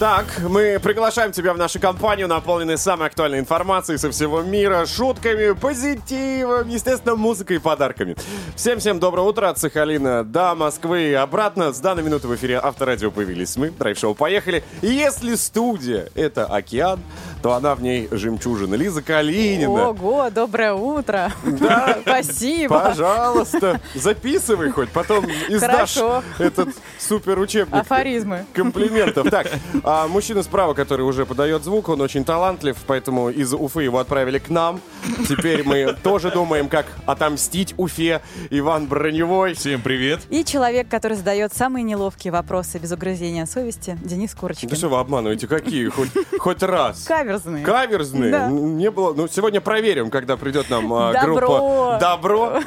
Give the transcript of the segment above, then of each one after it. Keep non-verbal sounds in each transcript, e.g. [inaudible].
Так, мы приглашаем тебя в нашу компанию, наполненную самой актуальной информацией со всего мира, шутками, позитивом, естественно, музыкой и подарками. Всем-всем доброе утро от Сахалина до Москвы и обратно. С данной минуты в эфире Авторадио появились мы, драйв-шоу «Поехали». И если студия — это океан, то она в ней жемчужина. Лиза Калинина. Ого, доброе утро. Да. [laughs] Спасибо. Пожалуйста, записывай хоть, потом издашь Хорошо. этот супер учебник. Афоризмы. Комплиментов. Так, а мужчина справа, который уже подает звук, он очень талантлив, поэтому из Уфы его отправили к нам. Теперь мы тоже думаем, как отомстить Уфе. Иван Броневой. Всем привет. И человек, который задает самые неловкие вопросы без угрызения совести, Денис Курочкин. Да что вы обманываете? Какие? Хоть, хоть раз. Каверзные. Каверзные? Да. Не было. Ну, сегодня проверим, когда придет нам Добро. группа Добро.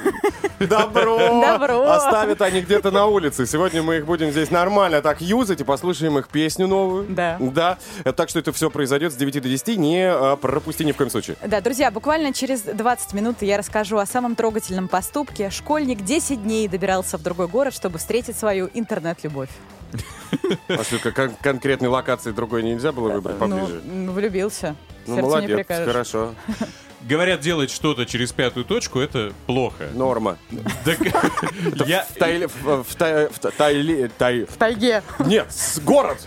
Добро. Добро. Оставят они где-то на улице. Сегодня мы их будем здесь нормально так юзать и послушаем их песню новую. Да. Да. Э, Так что это все произойдет с 9 до 10. Не а, пропусти ни в коем случае. Да, друзья, буквально через 20 минут я расскажу о самом трогательном поступке. Школьник 10 дней добирался в другой город, чтобы встретить свою интернет-любовь. [laughs] А что, кон- конкретной локации другой нельзя было выбрать поближе? Ну, ну, влюбился. Ну, Сердцу не молодец, хорошо. [laughs] Говорят, делать что-то через пятую точку это плохо. Норма. В тайге. Нет, город!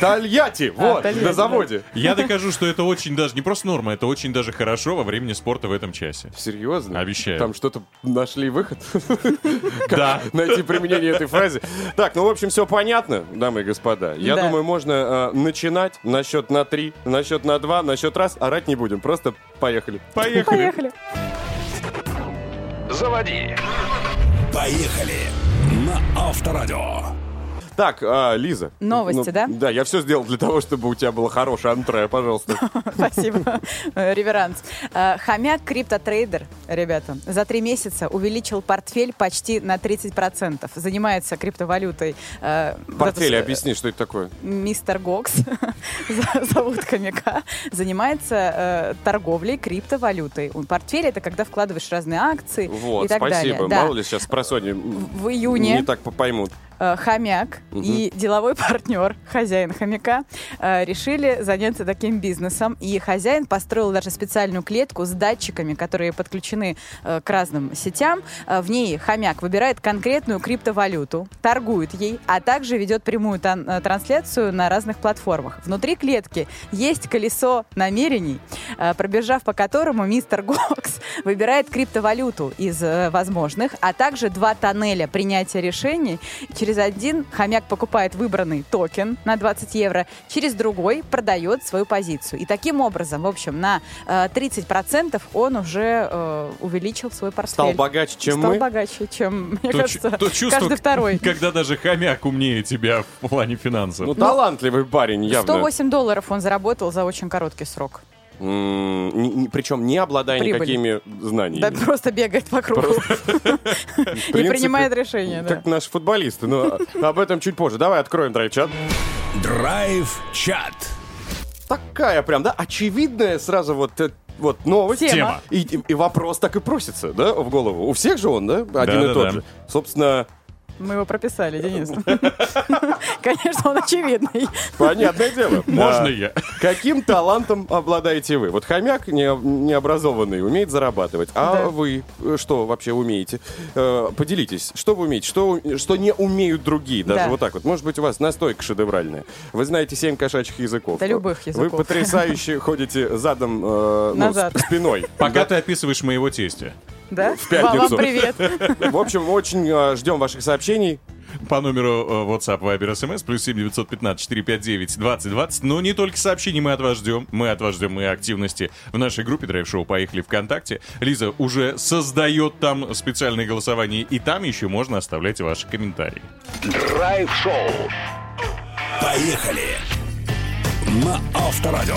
Тольятти, вот, Тольятти, на заводе. я докажу, что это очень даже не просто норма, это очень даже хорошо во времени спорта в этом часе. Серьезно? Обещаю. Там что-то нашли выход? [laughs] Да. Найти применение этой фразе. Так, ну, в общем, все понятно, дамы и господа. Я думаю, можно э, начинать на счет на три, на счет на два, на счет раз. Орать не будем, просто поехали. Поехали. Поехали. Заводи. Поехали на Авторадио. Так, а, Лиза. Новости, ну, да? Да, я все сделал для того, чтобы у тебя было хорошее антре, пожалуйста. [laughs] Спасибо. Э, Реверанс. Э, Хомяк криптотрейдер, ребята, за три месяца увеличил портфель почти на 30%. Занимается криптовалютой. э, Портфель, вот объясни, что это такое. Мистер Гокс, [laughs] зовут хомяка, занимается торговлей криптовалютой. Портфель это когда вкладываешь разные акции Вот, и так спасибо. далее. Да. Мало ли сейчас про Sony В июне не так по- поймут. Э, хомяк и деловой партнер, хозяин хомяка, э, решили заняться таким бизнесом. И хозяин построил даже специальную клетку с датчиками, которые подключены э, к разным сетям. В ней хомяк выбирает конкретную криптовалюту, торгует ей, а также ведет прямую трансляцию на разных платформах. Внутри клетки есть колесо намерений, пробежав по которому мистер Goxx [laughs] выбирает криптовалюту из возможных, а также два тоннеля принятия решений. Через один хомяк покупает выбранный токен на 20 евро, через другой продает свою позицию. И таким образом, в общем, на э, 30% он уже э, увеличил свой портфель. Стал богаче, чем Стал мы. богаче, чем, мне То, кажется, то чувство, каждый второй. когда даже хомяк умнее тебя в плане финансов. Ну, талантливый парень, явно. 108 долларов он заработал за очень короткий срок. Причем не обладая Прибыль. никакими знаниями. Да просто бегает по кругу [laughs] и принимает решения. да. Как наши футболисты. Но об этом чуть позже. Давай откроем драйв-чат. Драйв-чат. Такая прям, да, очевидная сразу вот э, вот новость. Тема. И, и- и вопрос так и просится, да, в голову. У всех же он, да, один и Да-да-да. тот же. Собственно, Мы его прописали, [laughs] Денис. [laughs] Конечно, он очевидный. понятное дело. [laughs] Можно я? Каким талантом обладаете вы? Вот хомяк не- необразованный умеет зарабатывать. А вы что вообще умеете? Э, Поделитесь, что вы умеете, что, не умеют другие, даже Да. вот так вот. Может быть, у вас настойка шедевральная. Вы знаете семь кошачьих языков. Да любых Вы языков. потрясающе ходите задом, э, ну, спиной. Пока ты описываешь моего тестя. Да? В пятницу. Вам привет. В общем, очень э, ждем ваших сообщений. По номеру э, WhatsApp, Viber, SMS, плюс 7 915 459 2020. Но не только сообщений мы от вас ждем. Мы от вас ждем и активности в нашей группе Драйв Шоу «Поехали ВКонтакте». Лиза уже создает там специальное голосование, и там еще можно оставлять ваши комментарии. Драйв-шоу. Поехали на Авторадио.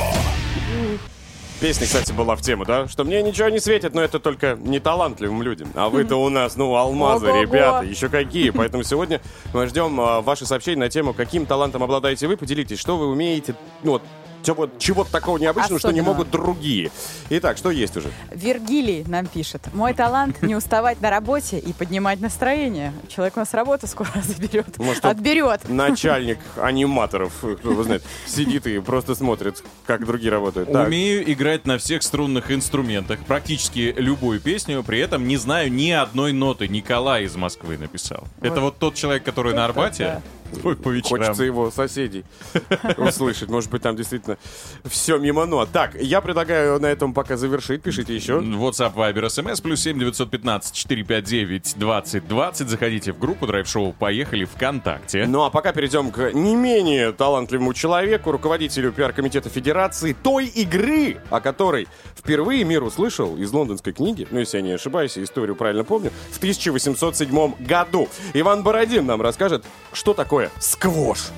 Песня, кстати, была в тему, да? Что мне ничего не светит, но это только неталантливым людям. А вы-то у нас, ну, алмазы, Ого-го. ребята, еще какие. Поэтому сегодня мы ждем а, ваши сообщения на тему, каким талантом обладаете вы. Поделитесь, что вы умеете, ну, вот, чего-то такого необычного, что не Особенного. могут другие. Итак, что есть уже? Вергилий нам пишет. Мой талант не уставать на работе и поднимать настроение. Человек у нас работу скоро [laughs] заберет. Может, Отберет. Начальник аниматоров, кто его знает, сидит и просто смотрит, как другие работают. Так. Умею играть на всех струнных инструментах, практически любую песню, при этом не знаю ни одной ноты. Николай из Москвы написал. Это вот тот человек, который на Арбате по, по вечерам. Хочется его соседей [laughs] услышать. Может быть, там действительно все мимо нот. Так, я предлагаю на этом пока завершить. Пишите еще. WhatsApp, Viber, SMS, плюс 7 915 459 20 20. Заходите в группу Драйв Шоу «Поехали» ВКонтакте. Ну а пока перейдем к не менее талантливому человеку, руководителю пиар-комитета Федерации той игры, о которой впервые мир услышал из лондонской книги, ну если я не ошибаюсь, историю правильно помню, в 1807 году. Иван Бородин нам расскажет, что такое сквош.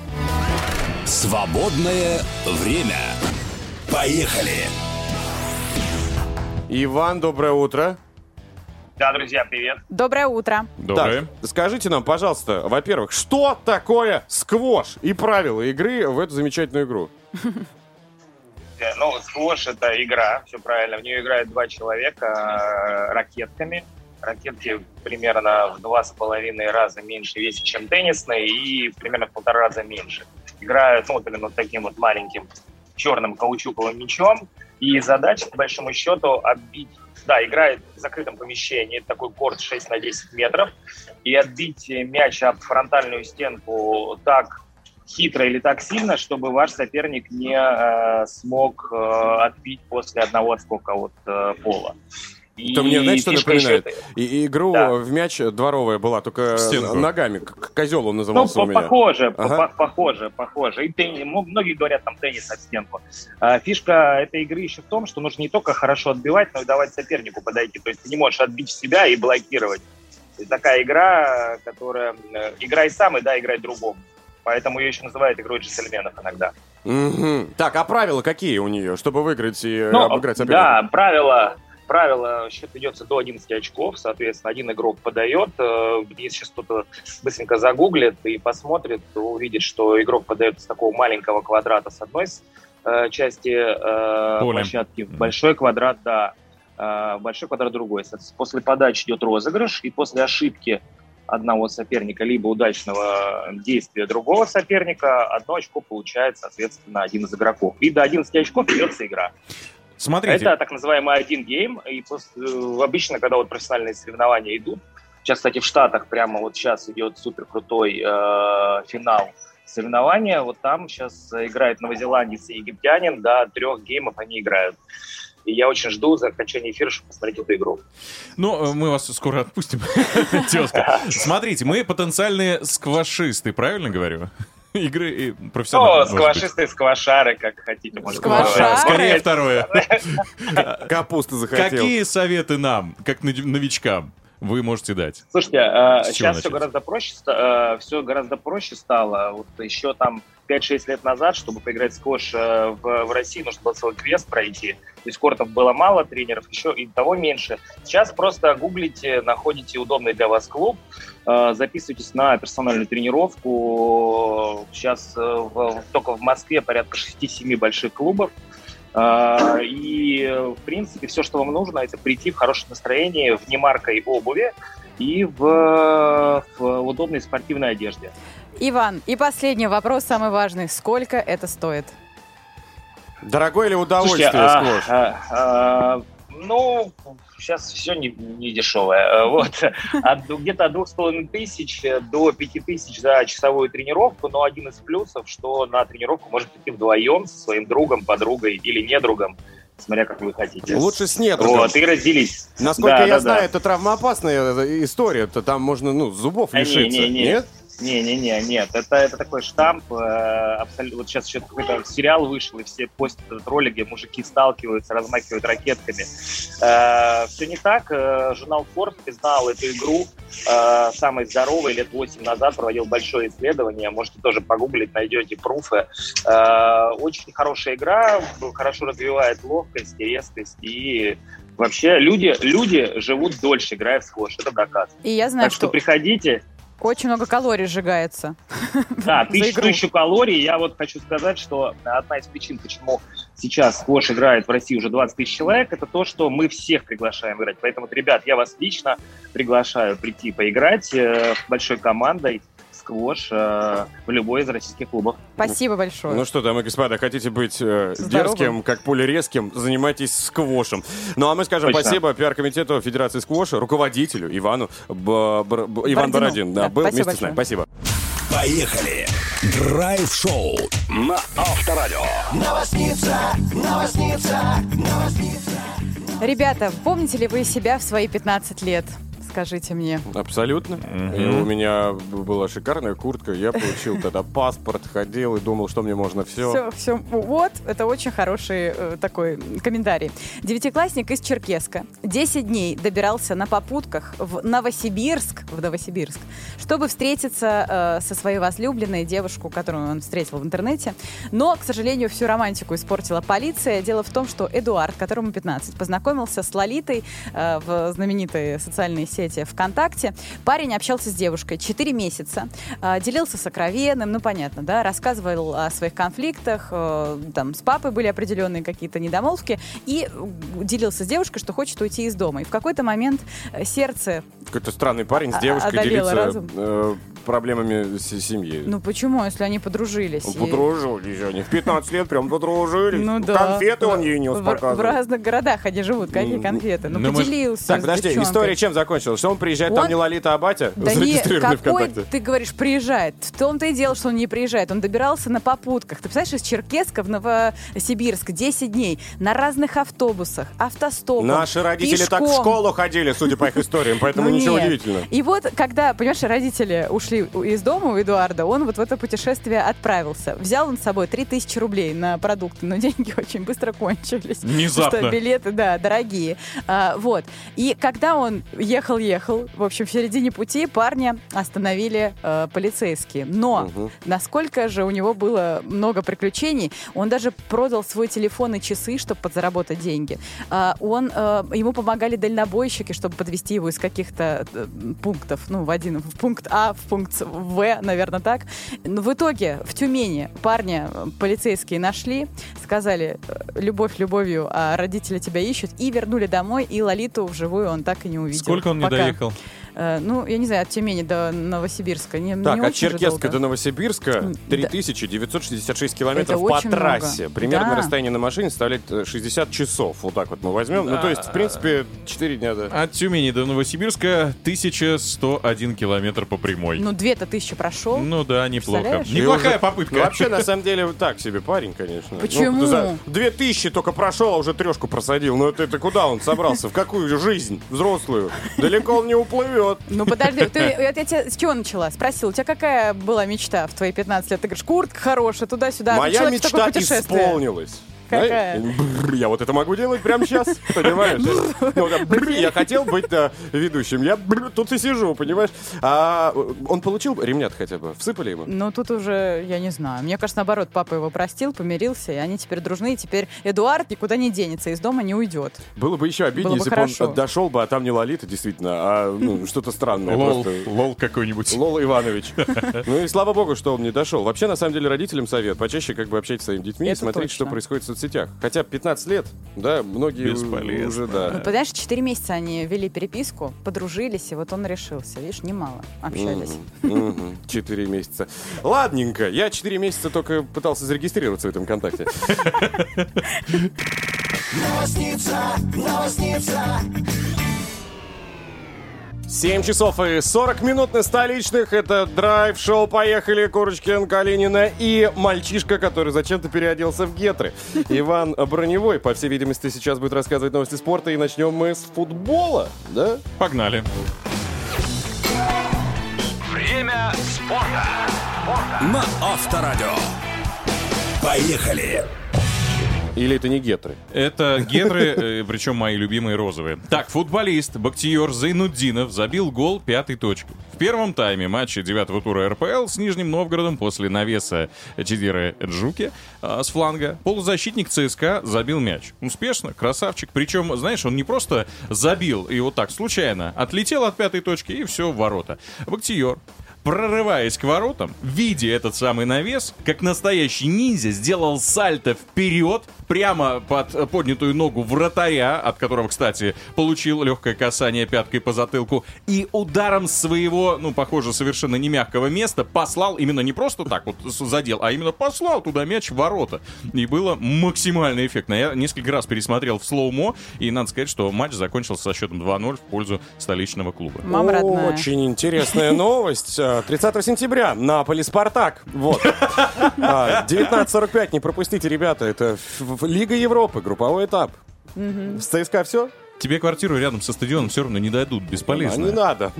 Свободное время. Поехали. Иван, доброе утро. Да, друзья, привет. Доброе утро. Доброе. Так, скажите нам, пожалуйста, во-первых, что такое сквош и правила игры в эту замечательную игру? Э, Ну, сквош — это игра, все правильно. В нее играют два человека э, ракетками. Ракетки примерно в два с половиной раза меньше весят, чем теннисные, и примерно в полтора раза меньше. Играют, ну, вот именно вот таким вот маленьким черным каучуковым мячом. И задача, по большому счету, отбить... Да, играет в закрытом помещении, такой корт 6 на 10 метров, и отбить мяч об фронтальную стенку так хитро или так сильно, чтобы ваш соперник не э, смог э, отбить после одного отскока от э, пола. И Это мне, знаете, что напоминает? еще- И, и игру Да. в мяч дворовая была, только стенку. ногами. К- Козел он Ну, назывался у по- меня. похоже, по- Ага. по- похоже, похоже. И тенни- м- многие говорят там теннис об стенку. А, Фишка этой игры еще в том, что нужно не только хорошо отбивать, но и давать сопернику подойти. То есть ты не можешь отбить себя и блокировать. Это такая игра, которая... э, Играй сам и да, играй другому. Поэтому ее еще называют игрой джентльменов иногда. Мгм. Так, а правила какие у нее, чтобы выиграть и Ну, обыграть соперника? Да, правило, правило, счет ведется до 11 очков, соответственно, один игрок подает, э, если сейчас кто-то быстренько загуглит и посмотрит, то увидит, что игрок подает с такого маленького квадрата с одной э, части э, площадки в большой квадрат, да, э, большой квадрат другой. После подачи идет розыгрыш, и после ошибки одного соперника, либо удачного действия другого соперника, одно очко получает, соответственно, один из игроков. И до 11 очков ведется игра. Смотрите, Это так называемый один гейм. И после- э, обычно, когда вот профессиональные соревнования идут, сейчас, кстати, в Штатах прямо вот сейчас идет супер крутой финал соревнования. Вот там сейчас играет новозеландец и египтянин. До трех геймов они играют. И я очень жду за окончание эфира, чтобы посмотреть эту игру. ну, э, мы вас скоро отпустим, [laughs] тезка. [laughs] Смотрите, мы потенциальные сквашисты, правильно говорю? Игры и Ну, профессионалы. может быть. сквашисты, сквашары, как хотите. можно Сквашары? Скорее второе. [laughs] Капуста захотел. Какие советы нам, как нови- новичкам, вы можете дать? Слушайте, чего сейчас все гораздо проще, все гораздо проще стало. Вот еще там 5-6 лет назад, чтобы поиграть в сквош э, в, в России, нужно было целый квест пройти. То есть кортов было мало, тренеров еще и того меньше. Сейчас просто гуглите, находите удобный для вас клуб, э, записывайтесь на персональную тренировку. Сейчас э, в- только в Москве порядка 6-7 больших клубов. И, в принципе, все, что вам нужно, это прийти в хорошем настроении, в немаркой обуви и в, в удобной спортивной одежде. Иван, и последний вопрос, самый важный. Сколько это стоит? Дорогое ли удовольствие Слушайте, а, сквош? а, а, ну, сейчас все не, не дешевое. [laughs] Вот. От, где-то от двух с половиной тысяч до пяти тысяч за часовую тренировку, но один из плюсов, что на тренировку можно прийти вдвоем со своим другом, подругой или недругом, смотря как вы хотите. Лучше с недругом. Вот, и разделись. Насколько Да, я да, знаю, да. это травмоопасная история. То там можно, ну, зубов А, не, лишиться. не, не. Нет? Не-не-не, нет, это, это такой штамп, э, абсолютно, вот сейчас еще какой-то сериал вышел, и все постят этот ролик, где мужики сталкиваются, размахивают ракетками. все не так, э, журнал Forbes признал эту игру э, самой здоровой, лет 8 назад проводил большое исследование, можете тоже погуглить, найдете пруфы. Э, очень хорошая игра, хорошо развивает ловкость и резкость, и вообще люди, люди живут дольше, играя в сквош, это доказано. И я знаю, Так что что приходите, Очень много калорий сжигается. Да, [laughs] тысячу, тысячу калорий. Я вот хочу сказать, что одна из причин, почему сейчас сквош играет в России уже 20 тысяч человек, это то, что мы всех приглашаем играть. Поэтому, ребят, я вас лично приглашаю прийти поиграть э, большой командой сквош э, в любой из российских клубов. Спасибо большое. Ну что, дамы и господа, хотите быть э, Здоровым. дерзким, как пуля резким, занимайтесь сквошем. Ну а мы скажем Точно. спасибо пиар-комитету Федерации сквоша, руководителю Ивану Б- Бр- Б- Иван Бородину. Бородин. Да, Да, был спасибо вместе с нами. Спасибо. Поехали! Драйв-шоу На Авторадио. Ребята, помните ли вы себя в свои 15 лет? Скажите мне. Абсолютно. И у меня была шикарная куртка. Я получил тогда паспорт, ходил и думал, что мне можно все. Все, все, вот, это очень хороший э, такой комментарий. Девятиклассник из Черкеска 10 дней добирался на попутках в Новосибирск, в Новосибирск, чтобы встретиться э, со своей возлюбленной девушку, которую он встретил в интернете. Но, к сожалению, всю романтику испортила полиция. Дело в том, что Эдуард, которому 15, познакомился с Лолитой э, в знаменитой социальной сети ВКонтакте. Парень общался с девушкой 4 месяца, э, делился сокровенным, ну понятно, да, рассказывал о своих конфликтах, э, там с папой были определенные какие-то недомолвки и э, делился с девушкой, что хочет уйти из дома. И в какой-то момент э, сердце, Какой-то странный парень с А- девушкой делится разум. Проблемами с семьи. ну почему, если они подружились? Ну, и- Подружились они. В 15 лет прям подружились. Ну да. Конфеты он ей нес в, разных городах они живут. Какие конфеты? Ну, ну, поделился Так, подожди, история чем закончилась? Что он приезжает, там не Лолита, а батя? Зарегистрированный какой, ВКонтакте. ты говоришь, приезжает. В том-то и дело, что он не приезжает. Он добирался на попутках. Ты представляешь, из Черкеска в Новосибирск 10 дней на разных автобусах, автостопом, Наши родители так в школу ходили, судя по их историям, поэтому Ну, ничего удивительного. И вот, когда, понимаешь, родители ушли у- из дома у Эдуарда, он вот в это путешествие отправился. Взял он с собой 3000 рублей на продукты, но [laughs] деньги очень быстро кончились. Внезапно. Что билеты, да, дорогие. А, вот. И когда он ехал-ехал, в общем, в середине пути парня остановили э, полицейские. Но Мгм. насколько же у него было много приключений, он даже продал свой телефон и часы, чтобы подзаработать деньги. А, он, э, ему помогали дальнобойщики, чтобы подвести его из каких-то э, пунктов, ну, в один, в пункт А, в пункт В, наверное, так. Но в итоге в Тюмени парня э, полицейские нашли, сказали, э, любовь любовью, а родители тебя ищут, и вернули домой, и Лолиту вживую он так и не увидел. Сколько он не Пока. доехал? Э, ну, я не знаю, от Тюмени до Новосибирска. Не, Так, не от Черкесска до Новосибирска М, 3966 километров Это по очень много. трассе. Примерно Да. расстояние на машине составляет э, 60 часов. Вот так вот мы возьмем. Ну, то есть, в принципе, 4 дня, да. От Тюмени до Новосибирска 1101 километр по прямой. Ну, две-то тысячи прошел. Ну да, неплохо. Неплохая попытка. Ну, вообще, на самом деле, вот так себе парень, конечно. Почему? Ну, за 2000 только прошел, а уже трешку просадил. Ну, это, это куда он собрался? В какую жизнь взрослую? Далеко он не уплывет. Ну, подожди, ты, я, я тебя с чего начала? Спросила, у тебя какая была мечта в твои 15 лет? Ты говоришь, куртка хорошая, туда-сюда. Ты Моя мечта исполнилась. Какая? Я вот это могу делать прямо сейчас, понимаешь? Ну, Я хотел быть да, ведущим. Я тут и сижу, понимаешь? А он получил ремнят хотя бы? Всыпали ему? Ну, тут уже, я не знаю. Мне кажется, наоборот, папа его простил, помирился, и они теперь дружны, и теперь Эдуард никуда не денется, из дома не уйдет. Было бы еще обиднее, Было бы если бы он дошел бы, а там не Лолита, действительно, а ну, что-то странное. Лол, просто. лол какой-нибудь. Лола Иванович. [laughs] Ну и слава богу, что он не дошел. Вообще, на самом деле, родителям совет. Почаще как бы общайтесь с своими детьми и смотрите, точно. что происходит в соцсетях. Хотя 15 лет, да, многие Бесполезно. уже, Ну, да. понимаешь, 4 месяца они вели переписку, подружились, и вот он решился. Видишь, немало общались. Четыре месяца. Ладненько, я четыре месяца только пытался зарегистрироваться в этом контакте. Семь часов и 40 минут на столичных. Это драйв-шоу «Поехали» Курочкин, Калинина и мальчишка, который зачем-то переоделся в гетры. [laughs] Иван Броневой, по всей видимости, сейчас будет рассказывать новости спорта. И начнем мы с футбола, да? Погнали. Время спорта. На Авторадио. Поехали! Или это не гетры? Это [laughs] гетры, э, причем мои любимые розовые. Так, футболист Бактиер Зайнуддинов забил гол пятой точкой. В первом тайме матча девятого тура РПЛ с Нижним Новгородом после навеса Чидиры Джуки а, с фланга полузащитник ЦСКА забил мяч. Успешно, красавчик. Причем, знаешь, он не просто забил и вот так случайно отлетел от пятой точки и все в ворота. Бактиер прорываясь к воротам, видя этот самый навес, как настоящий ниндзя сделал сальто вперед, прямо под поднятую ногу вратаря, от которого, кстати, получил легкое касание пяткой по затылку, и ударом своего, ну, похоже, совершенно не мягкого места послал именно не просто так вот задел, а именно послал туда мяч в ворота. И было максимально эффектно. Я несколько раз пересмотрел в слоумо, и надо сказать, что матч закончился со счетом 2-0 в пользу столичного клуба. Мама родная. Очень интересная [laughs] новость. А, 30 сентября. Наполи Спартак. Вот. [laughs] А, 19.45. Не пропустите, ребята. Это Лига Европы. Групповой этап. С ЦСКА все? Тебе квартиру рядом со стадионом все равно не дадут, А бесполезно. не надо.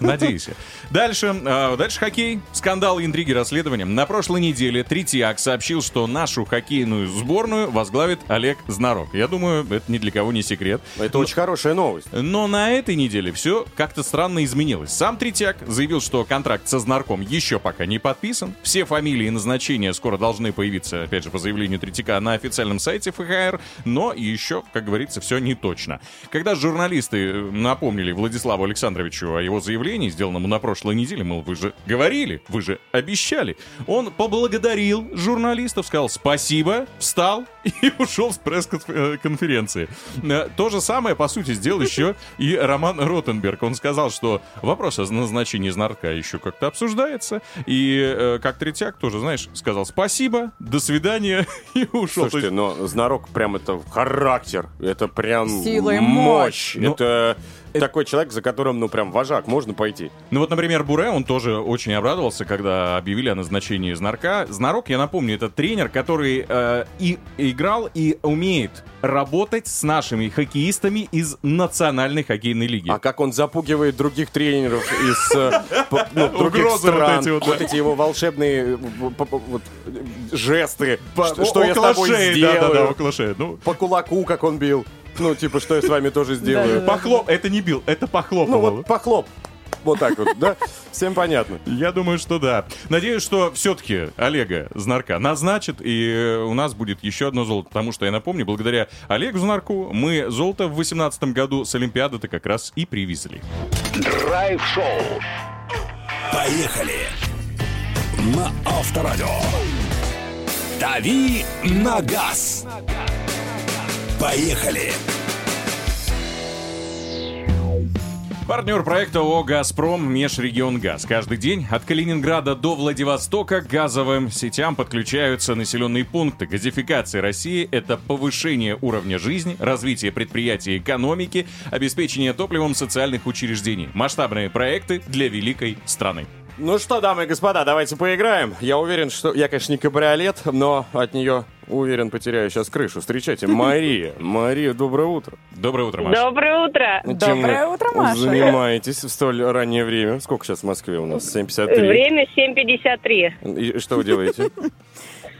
Надеюсь. Дальше, э, дальше хоккей. Скандал, интриги, расследования. На прошлой неделе Третьяк сообщил, что нашу хоккейную сборную возглавит Олег Знарок. Я думаю, это ни для кого не секрет. Это очень хорошая новость. Но на этой неделе все как-то странно изменилось. Сам Третьяк заявил, что контракт со Знарком еще пока не подписан. Все фамилии и назначения скоро должны появиться, опять же, по заявлению Третьяка на официальном сайте ФХР, но еще, как говорится, все не точно. Когда журналисты э, напомнили Владиславу Александровичу о его заявлении, сделанному на прошлой неделе, мол, вы же говорили, вы же обещали, он поблагодарил журналистов, сказал спасибо, встал [laughs] и ушел с пресс-конференции. Э, То же самое, по сути, сделал еще и Роман Ротенберг. Он сказал, что вопрос о назначении знарка еще как-то обсуждается. И э, как Третьяк тоже, знаешь, сказал спасибо, до свидания [laughs] и ушел. Слушайте, есть- но Знарок прям это характер. Это прям Сила мощь. Ну, Это такой человек, за которым, ну, прям вожак, можно пойти. Ну вот, например, Буре, он тоже очень обрадовался, когда объявили о назначении Знарка. Знарок, я напомню, это тренер, который э, и играл, и умеет работать с нашими хоккеистами из национальной хоккейной лиги. А как он запугивает других тренеров из э, ну, [laughs] других Угрозы вот стран. эти вот, Вот да. эти его волшебные вот, жесты. По- Что я с около тобой шеи, сделаю. Да-да-да, около шеи. Ну, По кулаку, как он бил. Ну, типа, что я с вами тоже сделаю. Похлоп... Это не бил, это Ну, похлопывало. вот похлоп. Вот так вот, да? Всем понятно. Я думаю, что да. Надеюсь, что все-таки Олега Знарка назначат, и э, у нас будет еще одно золото. Потому что, я напомню, благодаря Олегу Знарку мы золото в 2018 году с Олимпиады-то как раз и привезли. Драйв-шоу. Поехали! На Авторадио. Дави на газ. Поехали! Партнер проекта ООО «Газпром» Межрегион Газ. Каждый день от Калининграда до Владивостока к газовым сетям подключаются населенные пункты. Газификация России – это повышение уровня жизни, развитие предприятий экономики, обеспечение топливом социальных учреждений. Масштабные проекты для великой страны. Ну что, дамы и господа, давайте поиграем. Я уверен, что... Я, конечно, не кабриолет, но от нее, уверен, потеряю сейчас крышу. Встречайте, Мария. [laughs] Мария, доброе утро. Доброе утро, Маша. Доброе утро. Чем Доброе утро, Маша. занимаетесь в столь раннее время? Сколько сейчас в Москве у нас? 7.53. Время 7.53. И что вы делаете?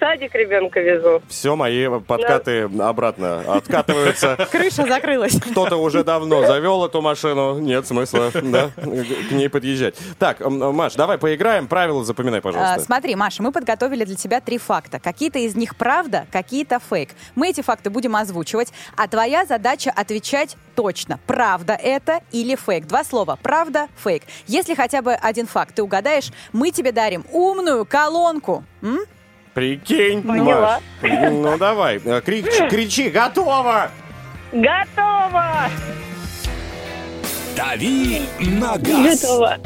Садик ребенка везу. Все, мои подкаты обратно откатываются. [laughs] Крыша закрылась. Кто-то уже давно завел эту машину. Нет смысла да, к ней подъезжать. Так, Маш, давай поиграем. Правила запоминай, А, пожалуйста. Смотри, Маша, мы подготовили для тебя три факта. Какие-то из них правда, какие-то фейк. Мы эти факты будем озвучивать, а твоя задача отвечать точно, правда это или фейк. Два слова, правда, фейк. Если хотя бы один факт ты угадаешь, мы тебе дарим умную колонку. М? Прикинь, Поняла. Маш. Ну давай, кричи, кричи, готово! Готово! Дави на газ. Готово.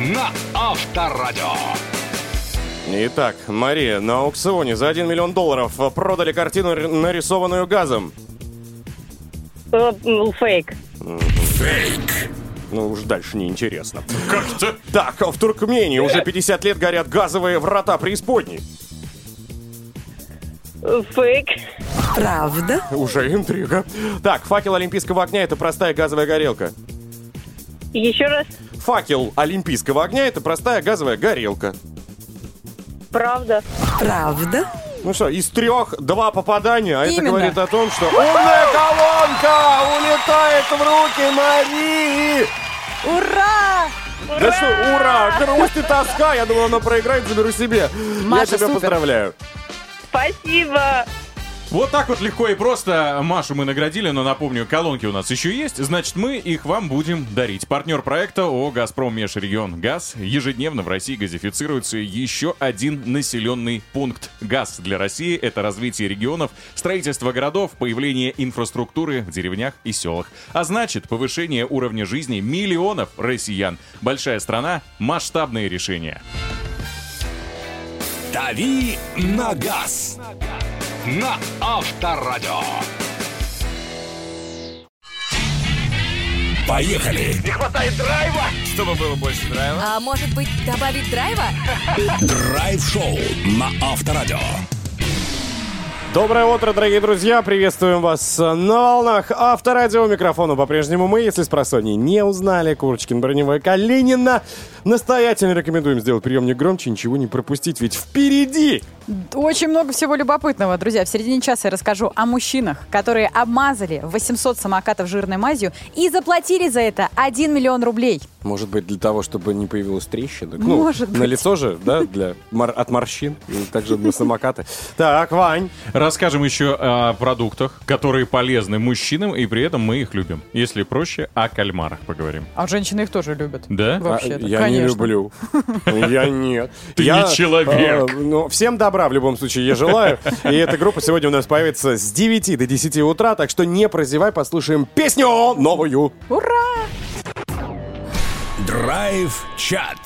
На Авторадио. Итак, Мария, на аукционе за 1 миллион долларов продали картину, нарисованную газом. Э, Фейк. Фейк. Ну, уж дальше неинтересно. Как-то? Так, в Туркмении уже 50 лет горят газовые врата преисподней. Фейк. Правда? Уже интрига. Так, факел олимпийского огня — это простая газовая горелка. Еще раз. Факел олимпийского огня — это простая газовая горелка. Правда. Правда? Ну что, из трех два попадания, а это Именно. говорит о том, что умная колонка улетает в руки Марии! Ура! Да что, ура! Грусть и тоска! Я думал, она проиграет, заберу себе. Маша, Я тебя супер. поздравляю. Спасибо. Вот так вот легко и просто Машу мы наградили, но напомню, колонки у нас еще есть, значит мы их вам будем дарить. Партнер проекта ООО «Газпром Межрегион Газ». Ежедневно в России газифицируется еще один населенный пункт. Газ для России — это развитие регионов, строительство городов, появление инфраструктуры в деревнях и селах. А значит, повышение уровня жизни миллионов россиян. Большая страна, масштабные решения. «Дави на газ». На Авторадио. Поехали! А может быть, добавить драйва? Драйв-шоу на Авторадио. Доброе утро, дорогие друзья! Приветствуем вас на волнах Авторадио. Микрофону по-прежнему мы. Если с просонья не узнали, Курочкин, Броневой, Калинина, настоятельно рекомендуем сделать приемник громче, ничего не пропустить, ведь впереди Очень много всего любопытного, друзья. В середине часа я расскажу о мужчинах, которые обмазали 800 самокатов жирной мазью и заплатили за это 1 миллион рублей. Может быть, для того, чтобы не появилась трещина? Может На быть. лицо же, да, для от морщин, и также на самокаты. Так, Вань, Расскажем еще о продуктах, которые полезны мужчинам, и при этом мы их любим. Если проще, о кальмарах поговорим. А женщины их тоже любят. Да? Вообще-то, А, я. Не люблю. Я нет. Ты Я, не человек. э, ну, всем добра в любом случае я желаю. И эта группа сегодня у нас появится с 9 до 10 утра, так что не прозевай, послушаем песню новую. Ура! Драйв-чат.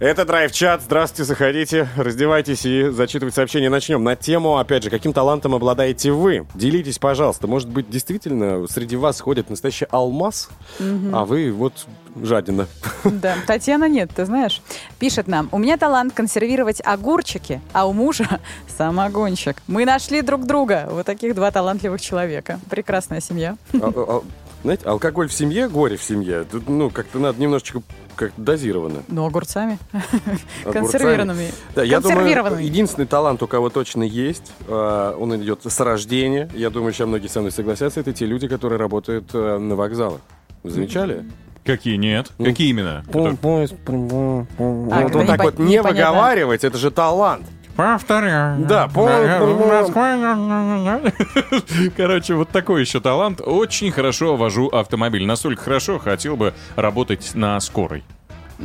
Это драйв-чат. Здравствуйте, заходите, раздевайтесь и зачитывать сообщения начнем. На тему, опять же, каким талантом обладаете вы? Делитесь, пожалуйста. Может быть, действительно, среди вас ходит настоящий алмаз, а вы вот жадина. Да, Татьяна нет, ты знаешь. Пишет нам, у меня талант консервировать огурчики, а у мужа [laughs] самогонщик. Мы нашли друг друга. Вот таких два талантливых человека. Прекрасная семья. А- а- а, Знаете, алкоголь в семье, горе в семье. Тут, ну, как-то надо немножечко как дозировано. Ну, огурцами. Огурцами. Консервированными. Да, я думаю, единственный талант, у кого точно есть, э, он идет с рождения. Я думаю, сейчас многие со мной согласятся, это те люди, которые работают э, на вокзалах. Вы замечали? Какие нет? Какие именно? Пум, пум, пум, пум. А, Вот так вот не выговаривать, это же талант. Повторяю. Да, пум. Короче, вот такой еще талант. Очень хорошо вожу автомобиль. Настолько хорошо, хотел бы работать на скорой.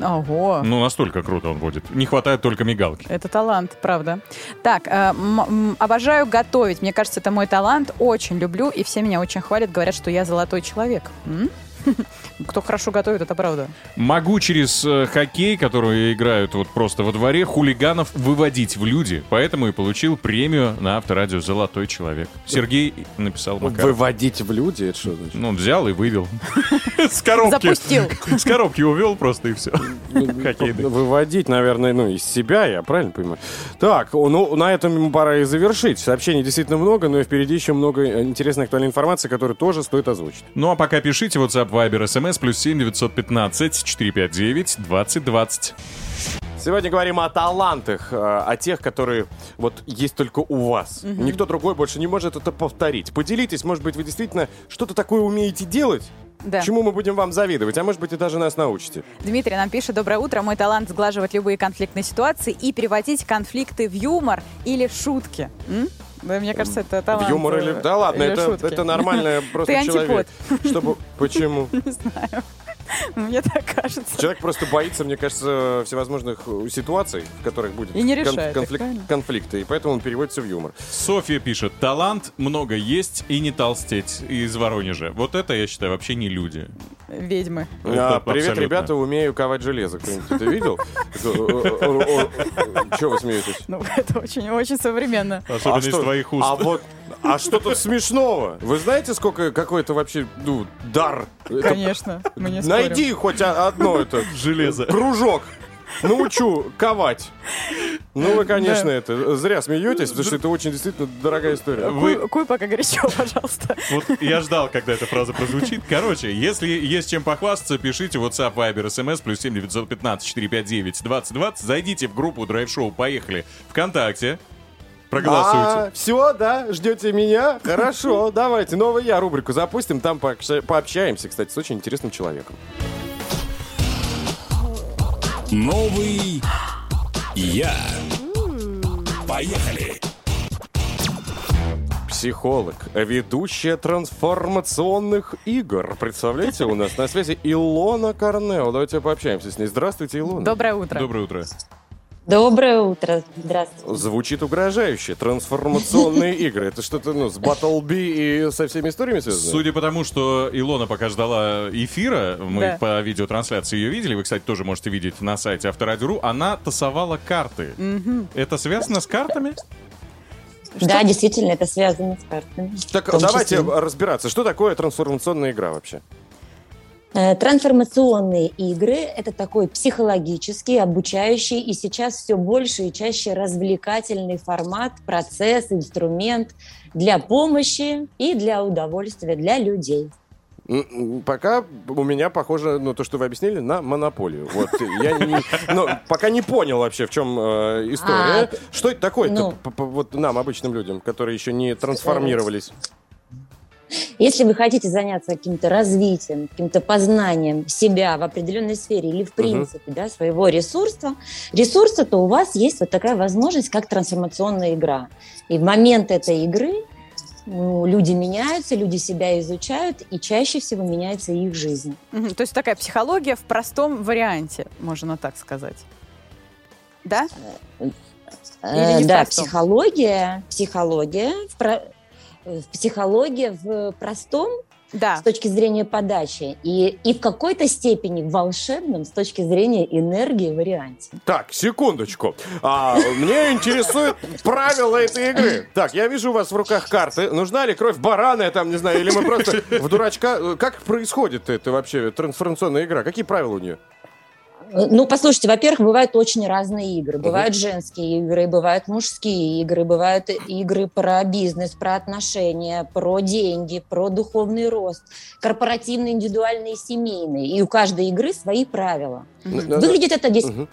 Ого. Ну, настолько круто он водит. Не хватает только мигалки. Это талант, правда. Так, э, м- м, обожаю готовить. Мне кажется, это мой талант. Очень люблю, и все меня очень хвалят. Говорят, что я золотой человек. М? [laughs] Кто хорошо готовит, это правда. Могу через э, хоккей, который играют вот просто во дворе, хулиганов выводить в люди. Поэтому и получил премию на авторадио «Золотой человек». Сергей написал Макаров. Выводить в люди, это что значит? Ну, он взял и вывел. [laughs] С коробки. Запустил. [laughs] С коробки увел просто и все. Хоккейный. Выводить, наверное, ну, из себя, я правильно понимаю? Так, ну, на этом пора и завершить. Сообщений действительно много, но и впереди еще много э, интересной актуальной информации, которую тоже стоит озвучить. Ну а пока пишите WhatsApp, Viber, SMS, плюс 7 915 459 2020. Сегодня говорим о талантах, э, о тех, которые вот есть только у вас. Никто другой больше не может это повторить. Поделитесь, может быть, вы действительно что-то такое умеете делать, Да. чему мы будем вам завидовать, а может быть, и даже нас научите. Дмитрий нам пишет, доброе утро, мой талант сглаживать любые конфликтные ситуации и переводить конфликты в юмор или шутки. М? Да, мне кажется, это талант. В юмор или... э, Да ладно, или это, шутки. это нормальное [laughs] просто Ты человек. Чтобы... Почему? [laughs] Не знаю. [laughs] Мне так кажется. Человек просто боится, мне кажется, всевозможных э, ситуаций, в которых будет И не кон- решает их, конфликт- конфликты, и поэтому он переводится в юмор. Софья пишет, талант много есть и не толстеть из Воронежа. Вот это, я считаю, вообще не люди. Ведьмы. А, привет, абсолютно. ребята, умею ковать железо. Кто-нибудь это видел? Чего вы смеетесь? Ну, [laughs] это очень-очень современно. Особенно А из что- твоих уст. А вот, а что тут смешного? Вы знаете, сколько какой-то вообще, ну, дар? Это- Конечно, мы не спорим. Найди хоть одно это Железо. кружок. Научу ковать. Ну, вы, конечно, это зря смеетесь, потому что это очень действительно дорогая история. Вы- Куй, куй пока горячо, [laughs] пожалуйста. Вот я ждал, когда эта фраза прозвучит. Короче, если есть чем похвастаться, пишите WhatsApp, Viber, SMS, плюс 7 915 459 2020. Зайдите в группу Драйв Шоу «Поехали» ВКонтакте. Проголосуйте. все, да? Ждете меня? Хорошо, давайте. Новый я рубрику запустим. Там пообща- пообщаемся, кстати, с очень интересным человеком. Новый я. Поехали. психолог, ведущая трансформационных игр. Представляете, у нас на связи Илона Корнео. Давайте пообщаемся с ней. Здравствуйте, Илона. Доброе утро. Доброе утро. Доброе утро. Здравствуйте. Звучит угрожающе. Трансформационные [laughs] игры. Это что-то, ну, с Battle и со всеми историями связано? Судя по тому, что Илона пока ждала эфира, мы Да. по видеотрансляции ее видели, вы, кстати, тоже можете видеть на сайте Авторадио.ру, она тасовала карты. Это связано с картами? Да, действительно, это связано с картами. Так, давайте числе. разбираться. Что такое трансформационная игра вообще? Э, Трансформационные игры – это такой психологический, обучающий и сейчас все больше и чаще развлекательный формат, процесс, инструмент для помощи и для удовольствия для людей. Пока у меня похоже, ну, то, что вы объяснили, на монополию. Вот я не, ну, пока не понял вообще, в чем э, история. А, что это такое ну. вот нам, обычным людям, которые еще не трансформировались? Если вы хотите заняться каким-то развитием, каким-то познанием себя в определенной сфере или в принципе да, своего ресурса, ресурса, то у вас есть вот такая возможность, как трансформационная игра. И в момент этой игры ну, люди меняются, люди себя изучают, и чаще всего меняется их жизнь. Мгм, То есть такая психология в простом варианте, можно так сказать. Да? Или Э, в да, простом? психология, психология, в про- э, психология в простом Да. с точки зрения подачи и, и в какой-то степени в волшебном с точки зрения энергии варианте. Так, секундочку. А, мне интересует правила этой игры. Так, я вижу у вас в руках карты. Нужна ли кровь барана, я там, не знаю, или мы просто в дурачка... Как происходит это вообще, трансформационная игра? Какие правила у нее? Ну, послушайте, во-первых, бывают очень разные игры. Бывают женские игры, бывают мужские игры, бывают игры про бизнес, про отношения, про деньги, про духовный рост, корпоративные, индивидуальные, семейные. И у каждой игры свои правила. Выглядит это дес- Мгм.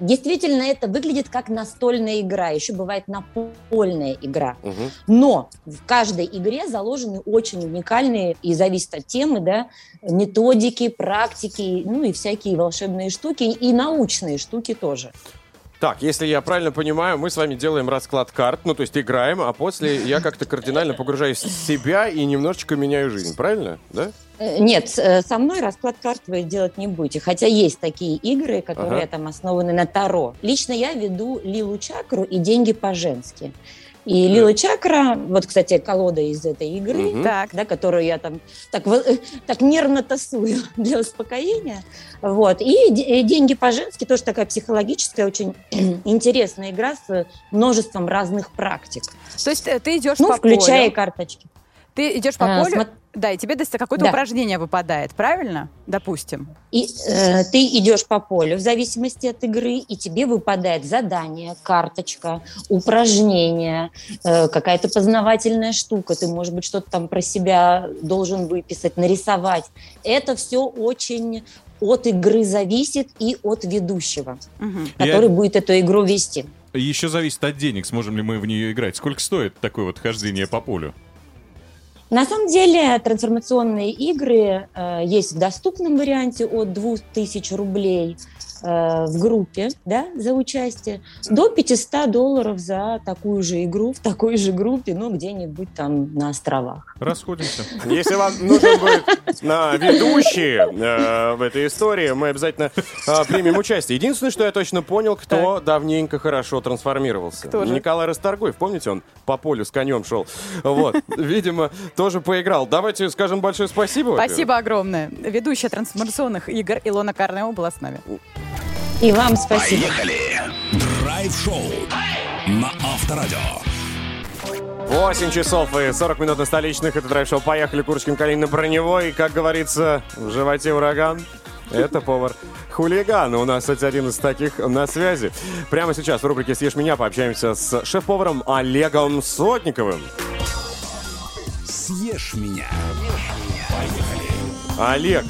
Действительно, это выглядит как настольная игра. Еще бывает напольная игра. Мгм. Но в каждой игре заложены очень уникальные, и зависит от темы, да, методики, практики, ну и всякие волшебные штуки, и научные штуки тоже. Так, если я правильно понимаю, мы с вами делаем расклад карт, ну, то есть играем, а после я как-то кардинально погружаюсь в себя и немножечко меняю жизнь, правильно? Да? Э, Нет, э, со мной расклад карт вы делать не будете. Хотя есть такие игры, которые Ага. там основаны на Таро. Лично я веду Лилу Чакру и деньги по-женски. И Лила Чакра, вот, кстати, колода из этой игры, Мгм. Так. да, которую я там так, э, так нервно тасую [laughs] для успокоения. Вот. И э, «Деньги по-женски» тоже такая психологическая, очень [clears throat] интересная игра с множеством разных практик. То есть э, ты идешь Ну, по включая полю. карточки. Ты идешь по А, полю, смо- да, и тебе даст- какое-то Да. упражнение выпадает, правильно? Допустим. И э, ты идешь по полю в зависимости от игры, и тебе выпадает задание, карточка, упражнение, э, какая-то познавательная штука. Ты, может быть, что-то там про себя должен выписать, нарисовать. Это все очень от игры зависит и от ведущего. Я- который будет эту игру вести. Еще зависит от денег, сможем ли мы в нее играть. Сколько стоит такое вот хождение по полю? На самом деле трансформационные игры э, есть в доступном варианте от 2000 рублей в группе да, за участие до 500 долларов за такую же игру в такой же группе, ну, где-нибудь там на островах. Расходимся. Если вам нужен будет на ведущий э, в этой истории, мы обязательно э, примем участие. Единственное, что я точно понял, кто давненько хорошо трансформировался. Кто же? Николай Расторгуев, помните, он по полю с конем шел. Вот, видимо, тоже поиграл. Давайте скажем большое спасибо. Спасибо огромное. Ведущая трансформационных игр Илона Карнео была с нами. И вам спасибо. Поехали! Драйв-шоу на Авторадио. 8 часов и 40 минут на столичных. Это драйв-шоу «Поехали» Курочкин Калинин Броневой. И, как говорится, в животе ураган. Это повар хулиган. У нас, кстати, один из таких на связи. Прямо сейчас в рубрике «Съешь меня» пообщаемся с шеф-поваром Олегом Сотниковым. Съешь меня. Олег,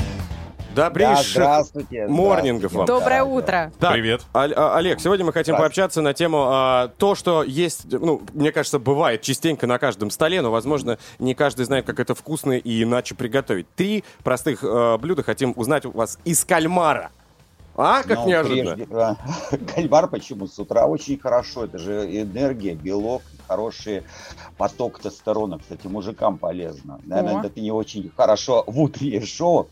добрейших здравствуйте. морнингов вам. Доброе утро. Так, Привет. Ол- а, Олег, сегодня мы хотим Так. пообщаться на тему а, то, что есть, ну, мне кажется, бывает частенько на каждом столе, но, возможно, не каждый знает, как это вкусно и иначе приготовить. Три простых э, блюда хотим узнать у вас из кальмара. А, как Но неожиданно. прежде, а, [laughs] Кальмар почему с утра очень хорошо, это же энергия, белок, хороший поток тестостерона, кстати, мужикам полезно. Наверное, О. это не очень хорошо в утреннее шоу.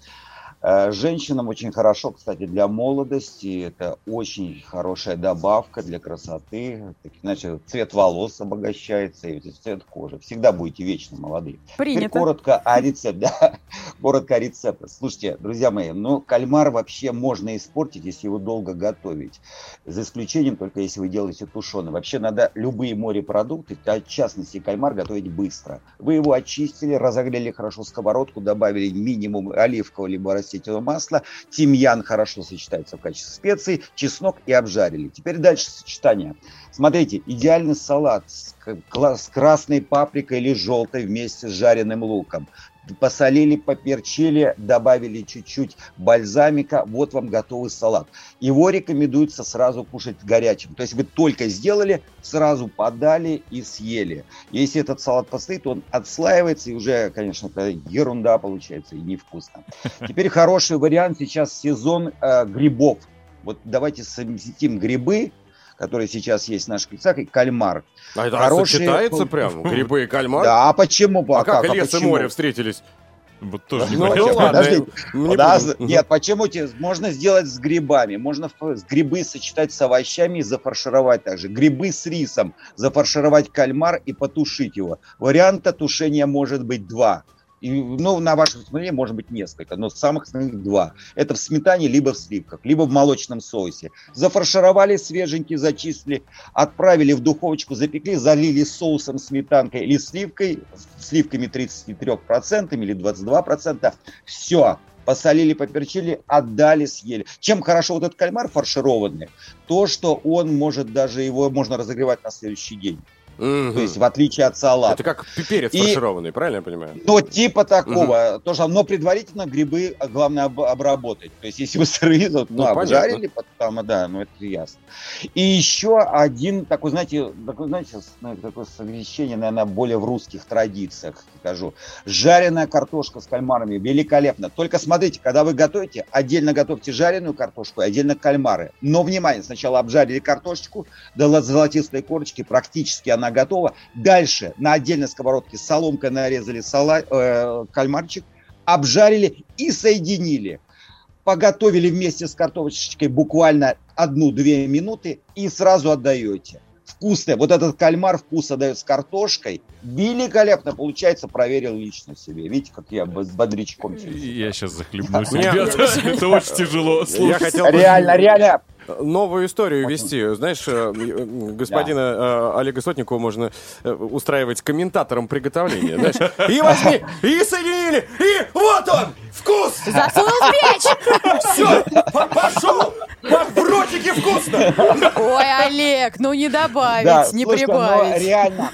Э, Женщинам очень хорошо, кстати, для молодости. Это очень хорошая добавка для красоты. Иначе цвет волос обогащается и цвет кожи. Всегда будете вечно молодые. Теперь Принято. коротко о рецепте. [laughs] Да, коротко о рецепте. Слушайте, друзья мои, ну, кальмар вообще можно испортить, если его долго готовить. За исключением только если вы делаете тушеный. Вообще надо любые морепродукты, а в частности кальмар, готовить быстро. Вы его очистили, разогрели хорошо сковородку, добавили минимум оливкового либо растительного масла, тимьян хорошо сочетается в качестве специй, чеснок и обжарили. Теперь дальше сочетание. Смотрите, идеальный салат с, с красной паприкой или желтой вместе с жареным луком. Посолили, поперчили, добавили чуть-чуть бальзамика, вот вам готовый салат. Его рекомендуется сразу кушать горячим. То есть вы только сделали, сразу подали и съели. Если этот салат постоит, он отслаивается и уже, конечно, это ерунда получается и невкусно. [laughs] Теперь хороший вариант сейчас сезон э, грибов. Вот давайте совместим грибы, которые сейчас есть в наших лицах, и кальмар. А это Хорошие- сочетается прям? [laughs] Грибы и кальмар? Да, а почему? А как лес и почему? море встретились? Вот тоже Ну, ну ладно. Подожди. не з- нет, почему тебе можно сделать с грибами? Можно с грибы сочетать с овощами и зафаршировать также. Грибы с рисом, зафаршировать кальмар и потушить его. Варианта тушения может быть два. Ну, на ваше усмотрение может быть несколько, но самых основных два. Это в сметане, либо в сливках, либо в молочном соусе. Зафаршировали свеженький, зачистили, отправили в духовочку, запекли, залили соусом, сметанкой или сливкой, сливками 33% или 22%. Все, посолили, поперчили, отдали, съели. Чем хорошо вот этот кальмар фаршированный, то, что он может даже его можно разогревать на следующий день. Мгм. То есть в отличие от салата. Это как перец И- фаршированный, правильно я понимаю? Ну, типа такого. Тоже, но предварительно грибы а, главное об- обработать. То есть, если вы [laughs] сырые, то ну, Ну, обжарили, потом, да, ну это ясно. И еще один такой, знаете, такой, знаете, ну, такое совмещение, наверное, более в русских традициях, скажу. Жареная картошка с кальмарами великолепно. Только смотрите, когда вы готовите, отдельно готовьте жареную картошку, и отдельно кальмары. Но, внимание, сначала обжарили картошечку до золотистой корочки, практически она готова. Дальше на отдельной сковородке с соломкой нарезали сала, э, кальмарчик, обжарили и соединили. Поготовили вместе с картошечкой буквально одну-две минуты и сразу отдаете. Вкусное. Вот этот кальмар вкус отдает с картошкой. Великолепно получается. Проверил лично себе. Видите, как я б- бодрячком. Я сейчас захлебнусь, ребята. Это очень тяжело Реально, реально. Новую историю вести. Знаешь, э, э, господина э, Олега Сотникова можно устраивать комментатором приготовления. Знаешь, и возьми, и соединили, и вот он, вкус! Засунул в печь! Все, пошел! В ротике вкусно! Ой, Олег, ну не добавить, Да, не слушайте, но прибавить. реально,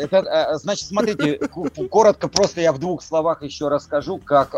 это, значит, смотрите, коротко просто я в двух словах еще расскажу, как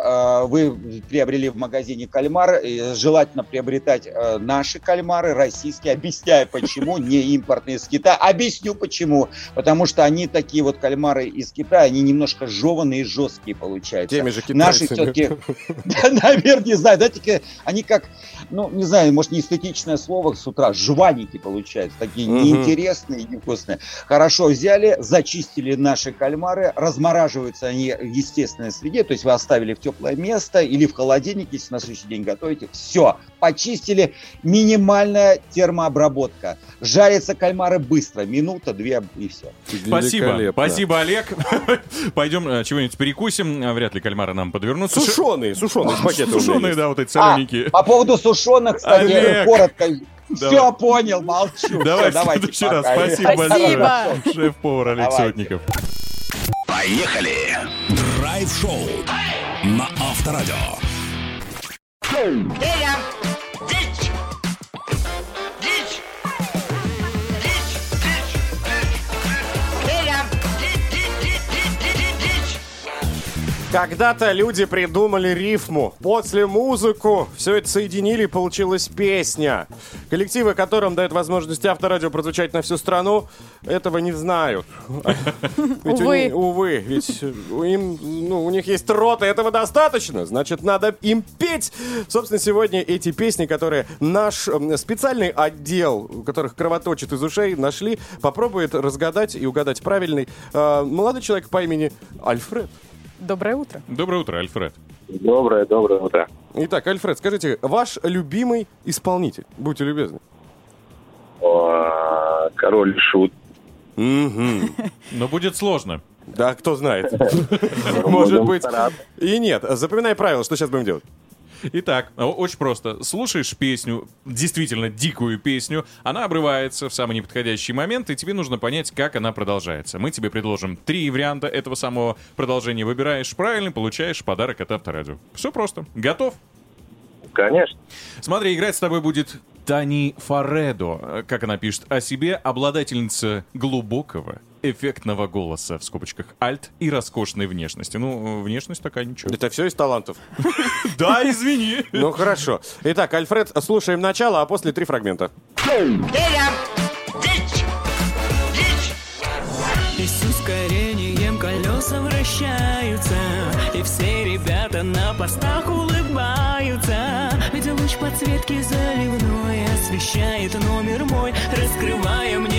вы приобрели в магазине кальмар. И Желательно приобретать наши кальмары, российские. Объясняю, почему, не импортные из Китая. Объясню, почему. Потому что они такие вот кальмары из Китая, они немножко жеванные и жесткие получаются. Теми же Наши китайцами. все-таки, [laughs] наверное, не знаю, да, такие, они как, ну, не знаю, может, не эстетичное слово с утра, жваники получаются, такие Мгм. неинтересные, невкусные. Хорошо взяли, зачистили наши кальмары, размораживаются они в естественной среде, то есть вы оставили в теплое место или в холодильник, если на следующий день готовите. Все, почистили, минимальная термообработка. Жарятся кальмары быстро, минута, две и все. Спасибо, спасибо, Олег. [laughs] Пойдем э, чего-нибудь перекусим. А, Вряд ли кальмары нам подвернутся. Сушеные, сушеные меня Сушеные, да, вот эти А, соленики. по поводу сушеных, кстати, Олег. коротко. Давай. Все понял, молчу. [laughs] Давай в Всё, давайте следующий раз. пока. Спасибо большое. Спасибо. Шеф-повар Олег Давайте. Сотников. Поехали! Драйв-шоу на Авторадио. Когда-то люди придумали рифму. После музыку все это соединили, получилась песня. Коллективы, которым дает возможность авторадио прозвучать на всю страну, этого не знают. [laughs] Ведь Увы. увы, ведь у им, ну, у них есть рот, и этого достаточно. Значит, надо им петь. Собственно, сегодня эти песни, которые наш м, специальный отдел, у которых кровоточит из ушей, нашли, попробует разгадать и угадать правильный э, молодой человек по имени Альфред. Доброе утро. Доброе утро, Альфред. Доброе, доброе утро. Итак, Альфред, скажите, ваш любимый исполнитель? Будьте любезны. О, Король Шут. Мгм. Но будет сложно. Да, кто знает. [laughs] Может быть. И нет. Запоминай правила, что сейчас будем делать. Итак, очень просто. Слушаешь песню, действительно дикую песню, она обрывается в самый неподходящий момент, и тебе нужно понять, как она продолжается. Мы тебе предложим три варианта этого самого продолжения. Выбираешь правильный, получаешь подарок от Авторадио. Все просто. Готов? Конечно. Смотри, играть с тобой будет Тани Фаредо. Э, Как она пишет о себе, обладательница глубокого, эффектного голоса, в скобочках, альт и роскошной внешности. Ну, внешность такая ничего. Это все из талантов. [laughs] Да, извини. [laughs] Ну хорошо. Итак, Альфред, слушаем начало, а после три фрагмента. И с ускорением колеса вращаются И все ребята на постах улыбаются Ведь луч подсветки заливной Освещает номер мой Раскрывая мне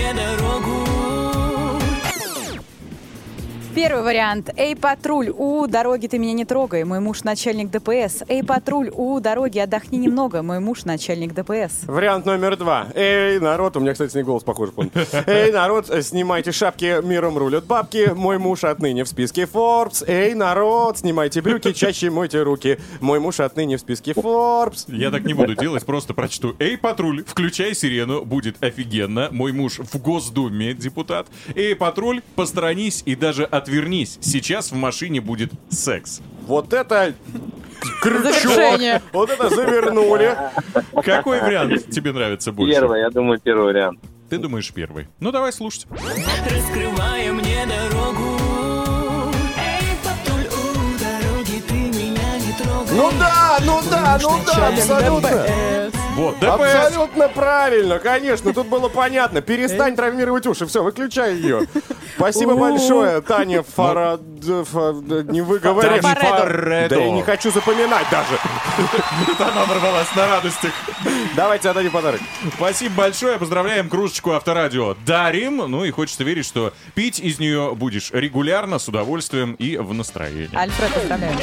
Первый вариант. Эй, патруль, у дороги ты меня не трогай, мой муж начальник ДПС. Эй, патруль, у дороги отдохни немного, мой муж начальник ДПС. Вариант номер два. Эй, народ, у меня, кстати, не голос похож, помню. [laughs] Эй, народ, снимайте шапки, миром рулят бабки. Мой муж отныне в списке Forbes. Эй, народ, снимайте брюки, чаще мойте руки. Мой муж отныне в списке Forbes. Я так не буду делать, просто прочту. Эй, патруль, включай сирену, будет офигенно. Мой муж в Госдуме депутат. Эй, патруль, посторонись и даже отвернись. Сейчас в машине будет секс. Вот это крючок. Завершение. Вот это завернули. Какой вариант тебе нравится больше? Первый, я думаю, первый вариант. Ты думаешь первый. Ну, давай слушать. Раскрывая мне дорогу Эй, патруль, у дороги ты меня не трогай Ну да, ну да, ну да, абсолютно. Вот, ДПС. Абсолютно правильно, конечно, тут было понятно. Перестань травмировать уши, все, выключай ее. Спасибо большое, Таня Фарад... Фа- Не выговоришь. Да я не хочу запоминать даже. Она ворвалась на радостях. Давайте отдадим подарок. Спасибо большое, поздравляем кружечку Авторадио. Дарим, ну и хочется верить, что пить из нее будешь регулярно, с удовольствием и в настроении. Альфред, поздравляю.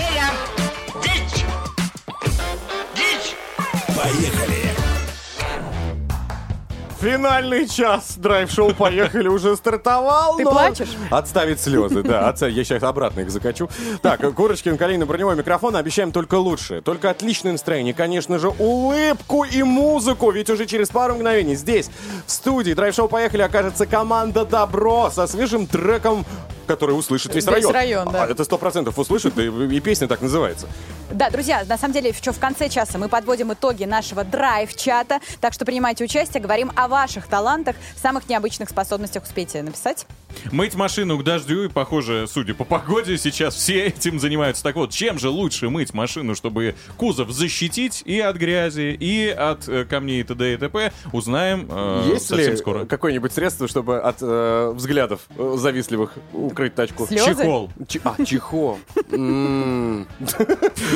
Финальный час драйв-шоу «Поехали» уже стартовал. Ты но- плачешь? Отставить слезы, да. отца- Я сейчас обратно их закачу. Так, Курочкин, Калина, броневой микрофон. Обещаем только лучшее. Только отличное настроение. Конечно же, улыбку и музыку. Ведь уже через пару мгновений здесь, в студии драйв-шоу «Поехали» окажется команда «Добро» со свежим треком который услышит весь, Весь район. район, да. А, это сто процентов услышит, и, и песня так называется. Да, друзья, на самом деле, еще в конце часа мы подводим итоги нашего драйв-чата, так что принимайте участие, говорим о ваших талантах, самых необычных способностях успейте написать. Мыть машину к дождю, и, похоже, судя по погоде, сейчас все этим занимаются. Так вот, чем же лучше мыть машину, чтобы кузов защитить и от грязи, и от э, камней и т.д. и т.п., узнаем э, Есть совсем ли скоро. какое-нибудь средство, чтобы от э, взглядов э, завистливых укрыть тачку? Слезы? Чехол. Чи- а, чехол.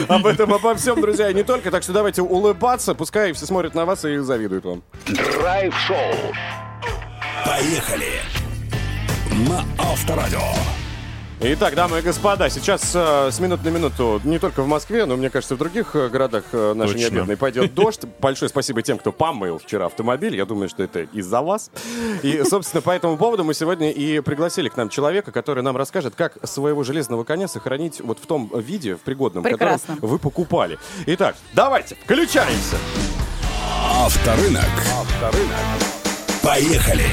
Об этом, обо всем, друзья, и не только. Так что давайте улыбаться, пускай все смотрят на вас и завидуют вам. Драйв-шоу. Поехали! На Авторадио. Итак, дамы и господа, сейчас э, с минуты на минуту не только в Москве, но, мне кажется, в других э, городах э, нашей Точно. необъятной пойдет дождь. Большое спасибо тем, кто помыл вчера автомобиль. Я думаю, что это из-за вас. И, собственно, по этому поводу мы сегодня и пригласили к нам человека, который нам расскажет, как своего железного коня сохранить вот в том виде, в пригодном, Прекрасно. котором вы покупали. Итак, давайте, включаемся. Авторынок. Поехали!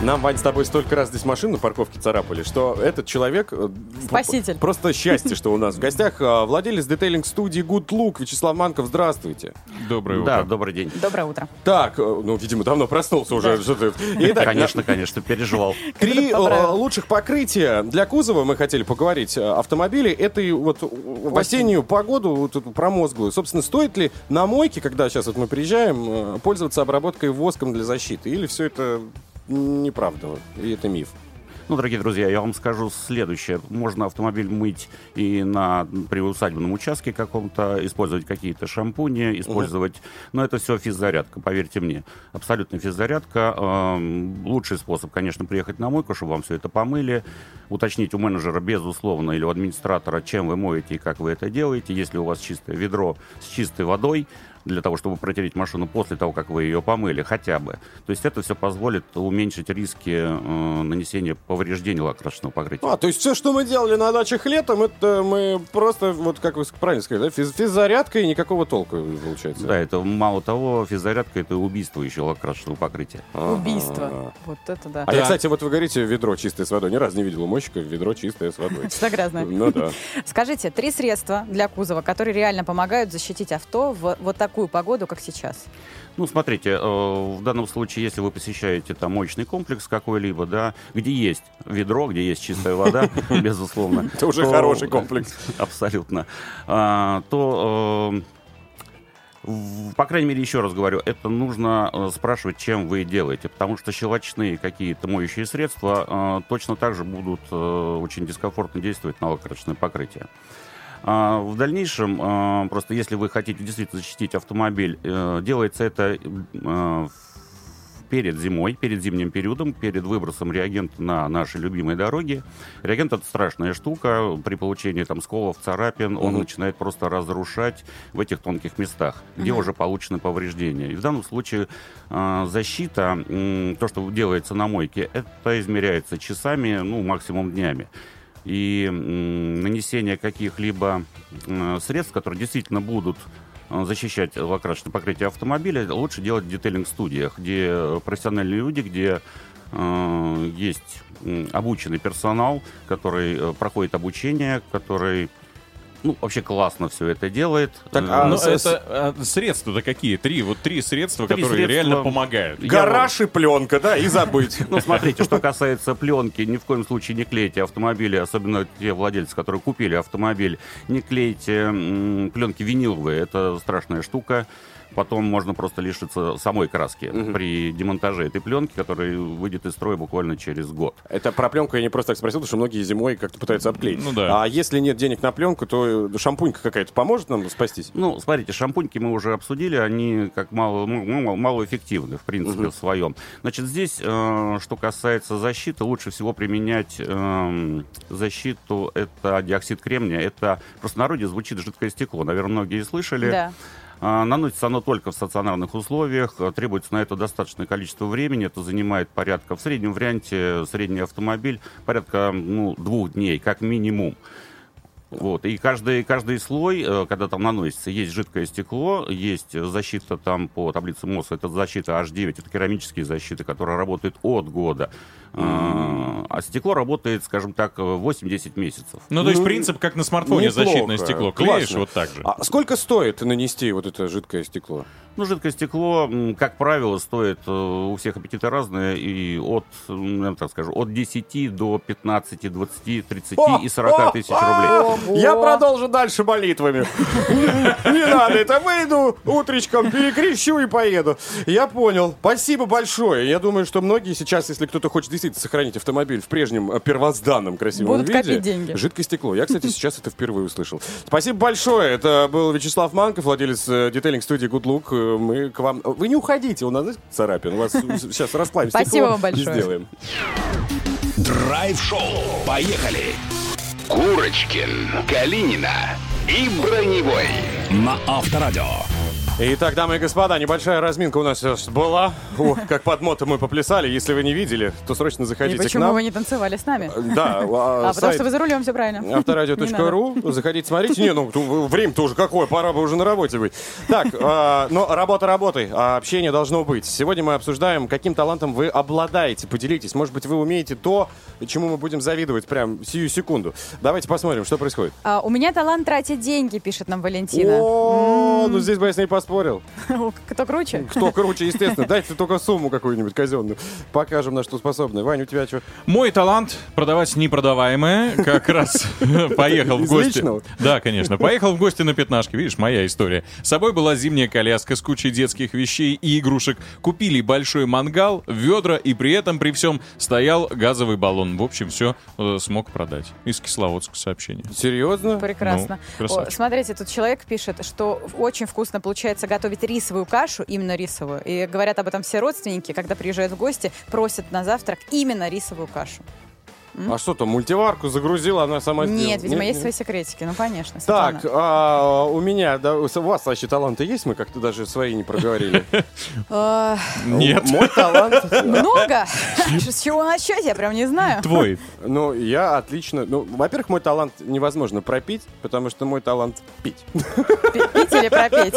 Нам, Вань, с тобой столько раз здесь машину на парковке царапали, что этот человек... э, Спаситель. Просто счастье, что у нас в гостях э, владелец детейлинг-студии Good Look Вячеслав Манков. Здравствуйте. Доброе Да, утро. добрый день. Доброе утро. Так, э, ну, видимо, давно проснулся уже. Итак, Конечно, конечно, переживал. [laughs] Три лучших покрытия для кузова мы хотели поговорить автомобилей. Это и вот в осеннюю погоду вот эту промозглую. Собственно, стоит ли на мойке, когда сейчас вот мы приезжаем, пользоваться обработкой воском для защиты? Или все это неправда? И это миф? Ну, дорогие друзья, я вам скажу следующее. Можно автомобиль мыть и на приусадебном участке каком-то, использовать какие-то шампуни, использовать... Но это все физзарядка, поверьте мне. Абсолютно физзарядка. Эм, Лучший способ, конечно, приехать на мойку, чтобы вам все это помыли. Уточнить у менеджера, безусловно, или у администратора, чем вы моете и как вы это делаете. Если у вас чистое ведро с чистой водой, для того, чтобы протереть машину после того, как вы ее помыли, хотя бы. То есть это все позволит уменьшить риски э, нанесения повреждений лакрасочного покрытия. А, то есть все, что мы делали на дачах летом, это мы просто, вот как вы правильно сказали, да, физ- физзарядка и никакого толка получается. Да, это мало того, физзарядка это убийство еще лакрасочного покрытия. Убийство. Вот это да. А я, кстати, вот вы говорите, ведро чистое с водой. Ни разу не видел у мойщика ведро чистое с водой. [laughs] Всегда грязное. Ну да. Скажите, три средства для кузова, которые реально помогают защитить авто в вот такую погоду, как сейчас. Ну, смотрите, э, в данном случае, если вы посещаете там моечный комплекс какой-либо, да, где есть ведро, где есть чистая вода, [laughs] безусловно. Это уже хороший комплекс. [laughs] Абсолютно. А, То э, по крайней мере, еще раз говорю, это нужно э, спрашивать, чем вы делаете, потому что щелочные какие-то моющие средства э, точно так же будут э, очень дискомфортно действовать на лакрасочное покрытие. А, В дальнейшем, э, просто если вы хотите действительно защитить автомобиль, э, делается это э, перед зимой, перед зимним периодом, перед выбросом реагента на наши любимые дороги. Реагент это страшная штука. При получении там сколов, царапин, он Мгм. начинает просто разрушать в этих тонких местах, где Мгм. уже получены повреждения. И в данном случае э, защита, м, то, что делается на мойке, это измеряется часами, ну, максимум днями. И нанесение каких-либо средств, которые действительно будут э, защищать лакрасочное покрытие автомобиля, лучше делать в детейлинг-студиях, где профессиональные люди, где э, есть обученный персонал, который э, проходит обучение, который ну, вообще классно все это делает. Так, Э, а Но с- это а, средства-то какие? Три, вот три средства, Три которые средства. реально помогают. Гараж и пленка, да, и забыть. [laughs] Ну, смотрите, что касается пленки, ни в коем случае не клейте автомобили, особенно те владельцы, которые купили автомобиль, не клейте пленки виниловые, это страшная штука. Потом можно просто лишиться самой краски Мгм. при демонтаже этой пленки, которая выйдет из строя буквально через год. Это про пленку я не просто так спросил, потому что многие зимой как-то пытаются обклеить. Ну да. А если нет денег на пленку, то э, шампунька какая-то поможет нам спастись? Ну, смотрите, шампуньки мы уже обсудили, они как мало, ну, ну, малоэффективны, в принципе, Мгм. в своем. Значит, здесь, э, что касается защиты, лучше всего применять эм, защиту, это диоксид кремния, это в простонародье звучит жидкое стекло, наверное, многие слышали. Да. А, Наносится оно только в стационарных условиях, а, требуется на это достаточное количество времени, это занимает порядка, в среднем варианте, средний автомобиль, порядка ну, двух дней, как минимум. Вот. И каждый, каждый слой, э, когда там наносится, есть жидкое стекло, есть защита там по таблице МОС, это защита H9, это керамические защиты, которые работают от года. А, А стекло работает, скажем так, 8-10 месяцев. Ну, то есть Ну, принцип, как на смартфоне неплохо. защитное стекло. Клеишь Классно. вот так же. А сколько стоит нанести вот это жидкое стекло? Ну, жидкое стекло, как правило, стоит, э, у всех аппетиты разные, и от, я так скажу, от 10 до 15, 20, 30 и 40 тысяч рублей. Я продолжу дальше молитвами. [laughs] Не надо, это выйду утречком, перекрещу и поеду. Я понял. Спасибо большое. Я думаю, что многие сейчас, если кто-то хочет действительно сохранить автомобиль в прежнем э, первозданном красивом Будут виде... копить деньги. Жидкое стекло. Я, кстати, [laughs] сейчас это впервые услышал. Спасибо большое. Это был Вячеслав Манков, владелец э, детейлинг-студии Good Look. Э, Мы к вам... Вы не уходите, у нас знаете, царапин. У вас [laughs] сейчас расплавим Спасибо стекло вам большое. сделаем. Драйв-шоу. Поехали. Курочкин, Калинина и Броневой. На Авторадио. Итак, дамы и господа, небольшая разминка у нас сейчас была. О, [laughs] как под мото мы поплясали. Если вы не видели, то срочно И заходите к почему нам. вы не танцевали с нами? Да, [laughs] А, потому что вы за рулем, все правильно. [laughs] Авторадио.ру. Заходите, смотрите. Не, ну время-то уже какое, пора бы уже на работе быть. Так, а, но работа работой, а общение должно быть. Сегодня мы обсуждаем, каким талантом вы обладаете. Поделитесь. Может быть, вы умеете то, чему мы будем завидовать прям сию секунду. Давайте посмотрим, что происходит. А, у меня талант тратить деньги, пишет нам Валентина. О, ну здесь бы я с ней поспорил. [laughs] Кто круче? Кто круче, естественно. [laughs] Дайте только сумму какую-нибудь казенную. Покажем, на что способны. Ваня, у тебя что? Мой талант продавать непродаваемое. Как [laughs] раз поехал в гости. Да, конечно. Поехал в гости на пятнашке. Видишь, моя история. С собой была зимняя коляска с кучей детских вещей и игрушек. Купили большой мангал, ведра, и при этом при всем стоял газовый баллон. В общем, все смог продать. Из Кисловодска сообщение. Серьезно? Прекрасно. Ну. О, смотрите, тут человек пишет, что очень вкусно получается готовить рисовую кашу, именно рисовую. И говорят об этом все родственники, когда приезжают в гости, просят на завтрак именно рисовую кашу. А что там, мультиварку загрузила, она сама сделала? Нет, видимо, есть свои секретики. Ну, конечно. Так, а, у меня, да, у вас вообще таланты есть? Мы как-то даже свои не проговорили. Э, [laughs] Нет. Мой талант... Много? С чего начать, я прям не знаю. Твой. Ну, я отлично... Ну, во-первых, мой талант невозможно пропить, потому что мой талант пить. Пить или пропеть?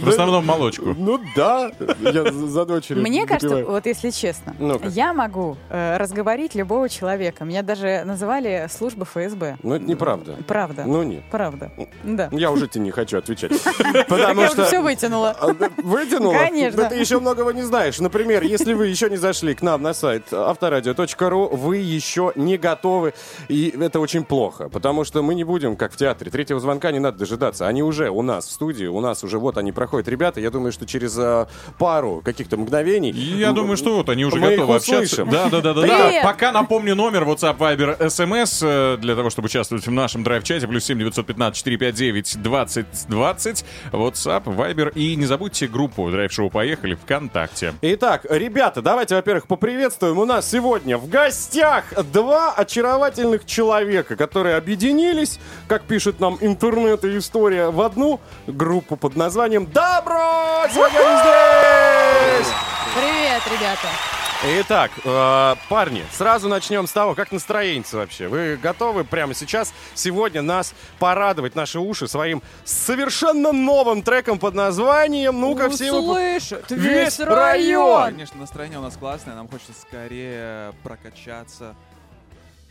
В основном молочку. Ну да, я за дочерью Мне кажется, вот если честно, я могу э, разговорить любого человека. Меня даже называли служба ФСБ. Ну, это неправда. Правда. Ну, нет. Правда. Да. Я уже тебе не хочу отвечать. [laughs] Потому я уже что... все вытянула. А, Вытянула? Конечно. Да ты еще многого не знаешь. Например, если вы еще не зашли к нам на сайт авторадио.ру, вы еще не готовы, и это очень плохо, потому что мы не будем, как в театре, третьего звонка не надо дожидаться. Они уже у нас в студии, у нас уже вот они проходят. Ребята, я думаю, что через а, пару каких-то мгновений... Я думаю, что вот они уже готовы общаться. Да, да, да, да. Пока напомню номер WhatsApp, Viber, SMS для того, чтобы участвовать в нашем драйв-чате. Плюс 7 915 459 20 20. WhatsApp, Viber. И не забудьте группу Драйв Шоу Поехали ВКонтакте. Итак, ребята, давайте, во-первых, поприветствуем. У нас сегодня в гостях два очаровательных человека, которые объединились, как пишет нам интернет и история, в одну группу под названием «Добро!» Сегодня здесь! Привет, ребята. Итак, э, парни, сразу начнем с того, как настроение вообще. Вы готовы прямо сейчас, сегодня нас порадовать, наши уши, своим совершенно новым треком под названием «Ну-ка, все вы...» Услышат Весь весь район. Конечно, настроение у нас классное, нам хочется скорее прокачаться,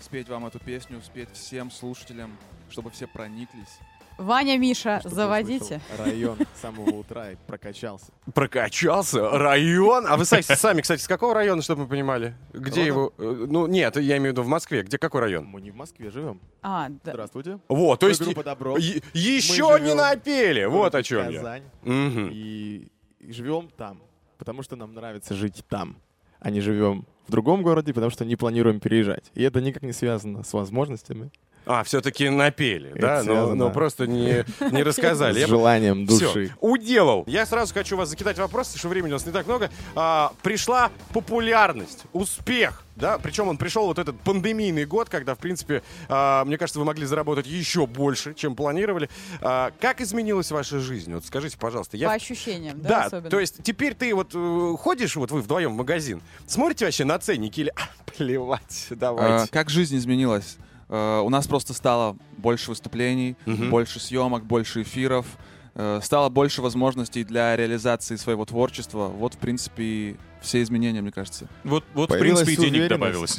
спеть вам эту песню, спеть всем слушателям, чтобы все прониклись. Ваня, Миша, Чтобы заводите. Район с самого утра и прокачался. Прокачался район. А вы са- сами, кстати, с какого района, чтобы мы понимали? Где его? э, Ну, нет, я имею в виду в Москве. Где какой район? Мы не в Москве живем. А, да. Здравствуйте. Вот, то есть группа «Добро». е- Мы еще не напели. Вот о чем я. И живем там, потому что нам нравится жить там, а не живем в другом городе, потому что не планируем переезжать. И это никак не связано с возможностями, А, все-таки напели, да? Но, связано. но просто не, не [laughs] рассказали. с желанием души. уделал. Я сразу хочу вас закидать вопросы, что времени у нас не так много. А, пришла популярность, успех, да? Причем он пришел вот этот пандемийный год, когда, в принципе, а, мне кажется, вы могли заработать еще больше, чем планировали. А, как изменилась ваша жизнь? Вот скажите, пожалуйста. Я По ощущениям, да, Да, особенно? то есть теперь ты вот э, ходишь, вот вы вдвоем в магазин, смотрите вообще на ценники или «А, плевать, давайте. А, как жизнь изменилась? А, у нас просто стало больше выступлений, Мгм. больше съемок, больше эфиров, э, стало больше возможностей для реализации своего творчества. Вот, в принципе, все изменения, мне кажется. Вот, вот в Появилась принципе, и денег уверенность. добавилось.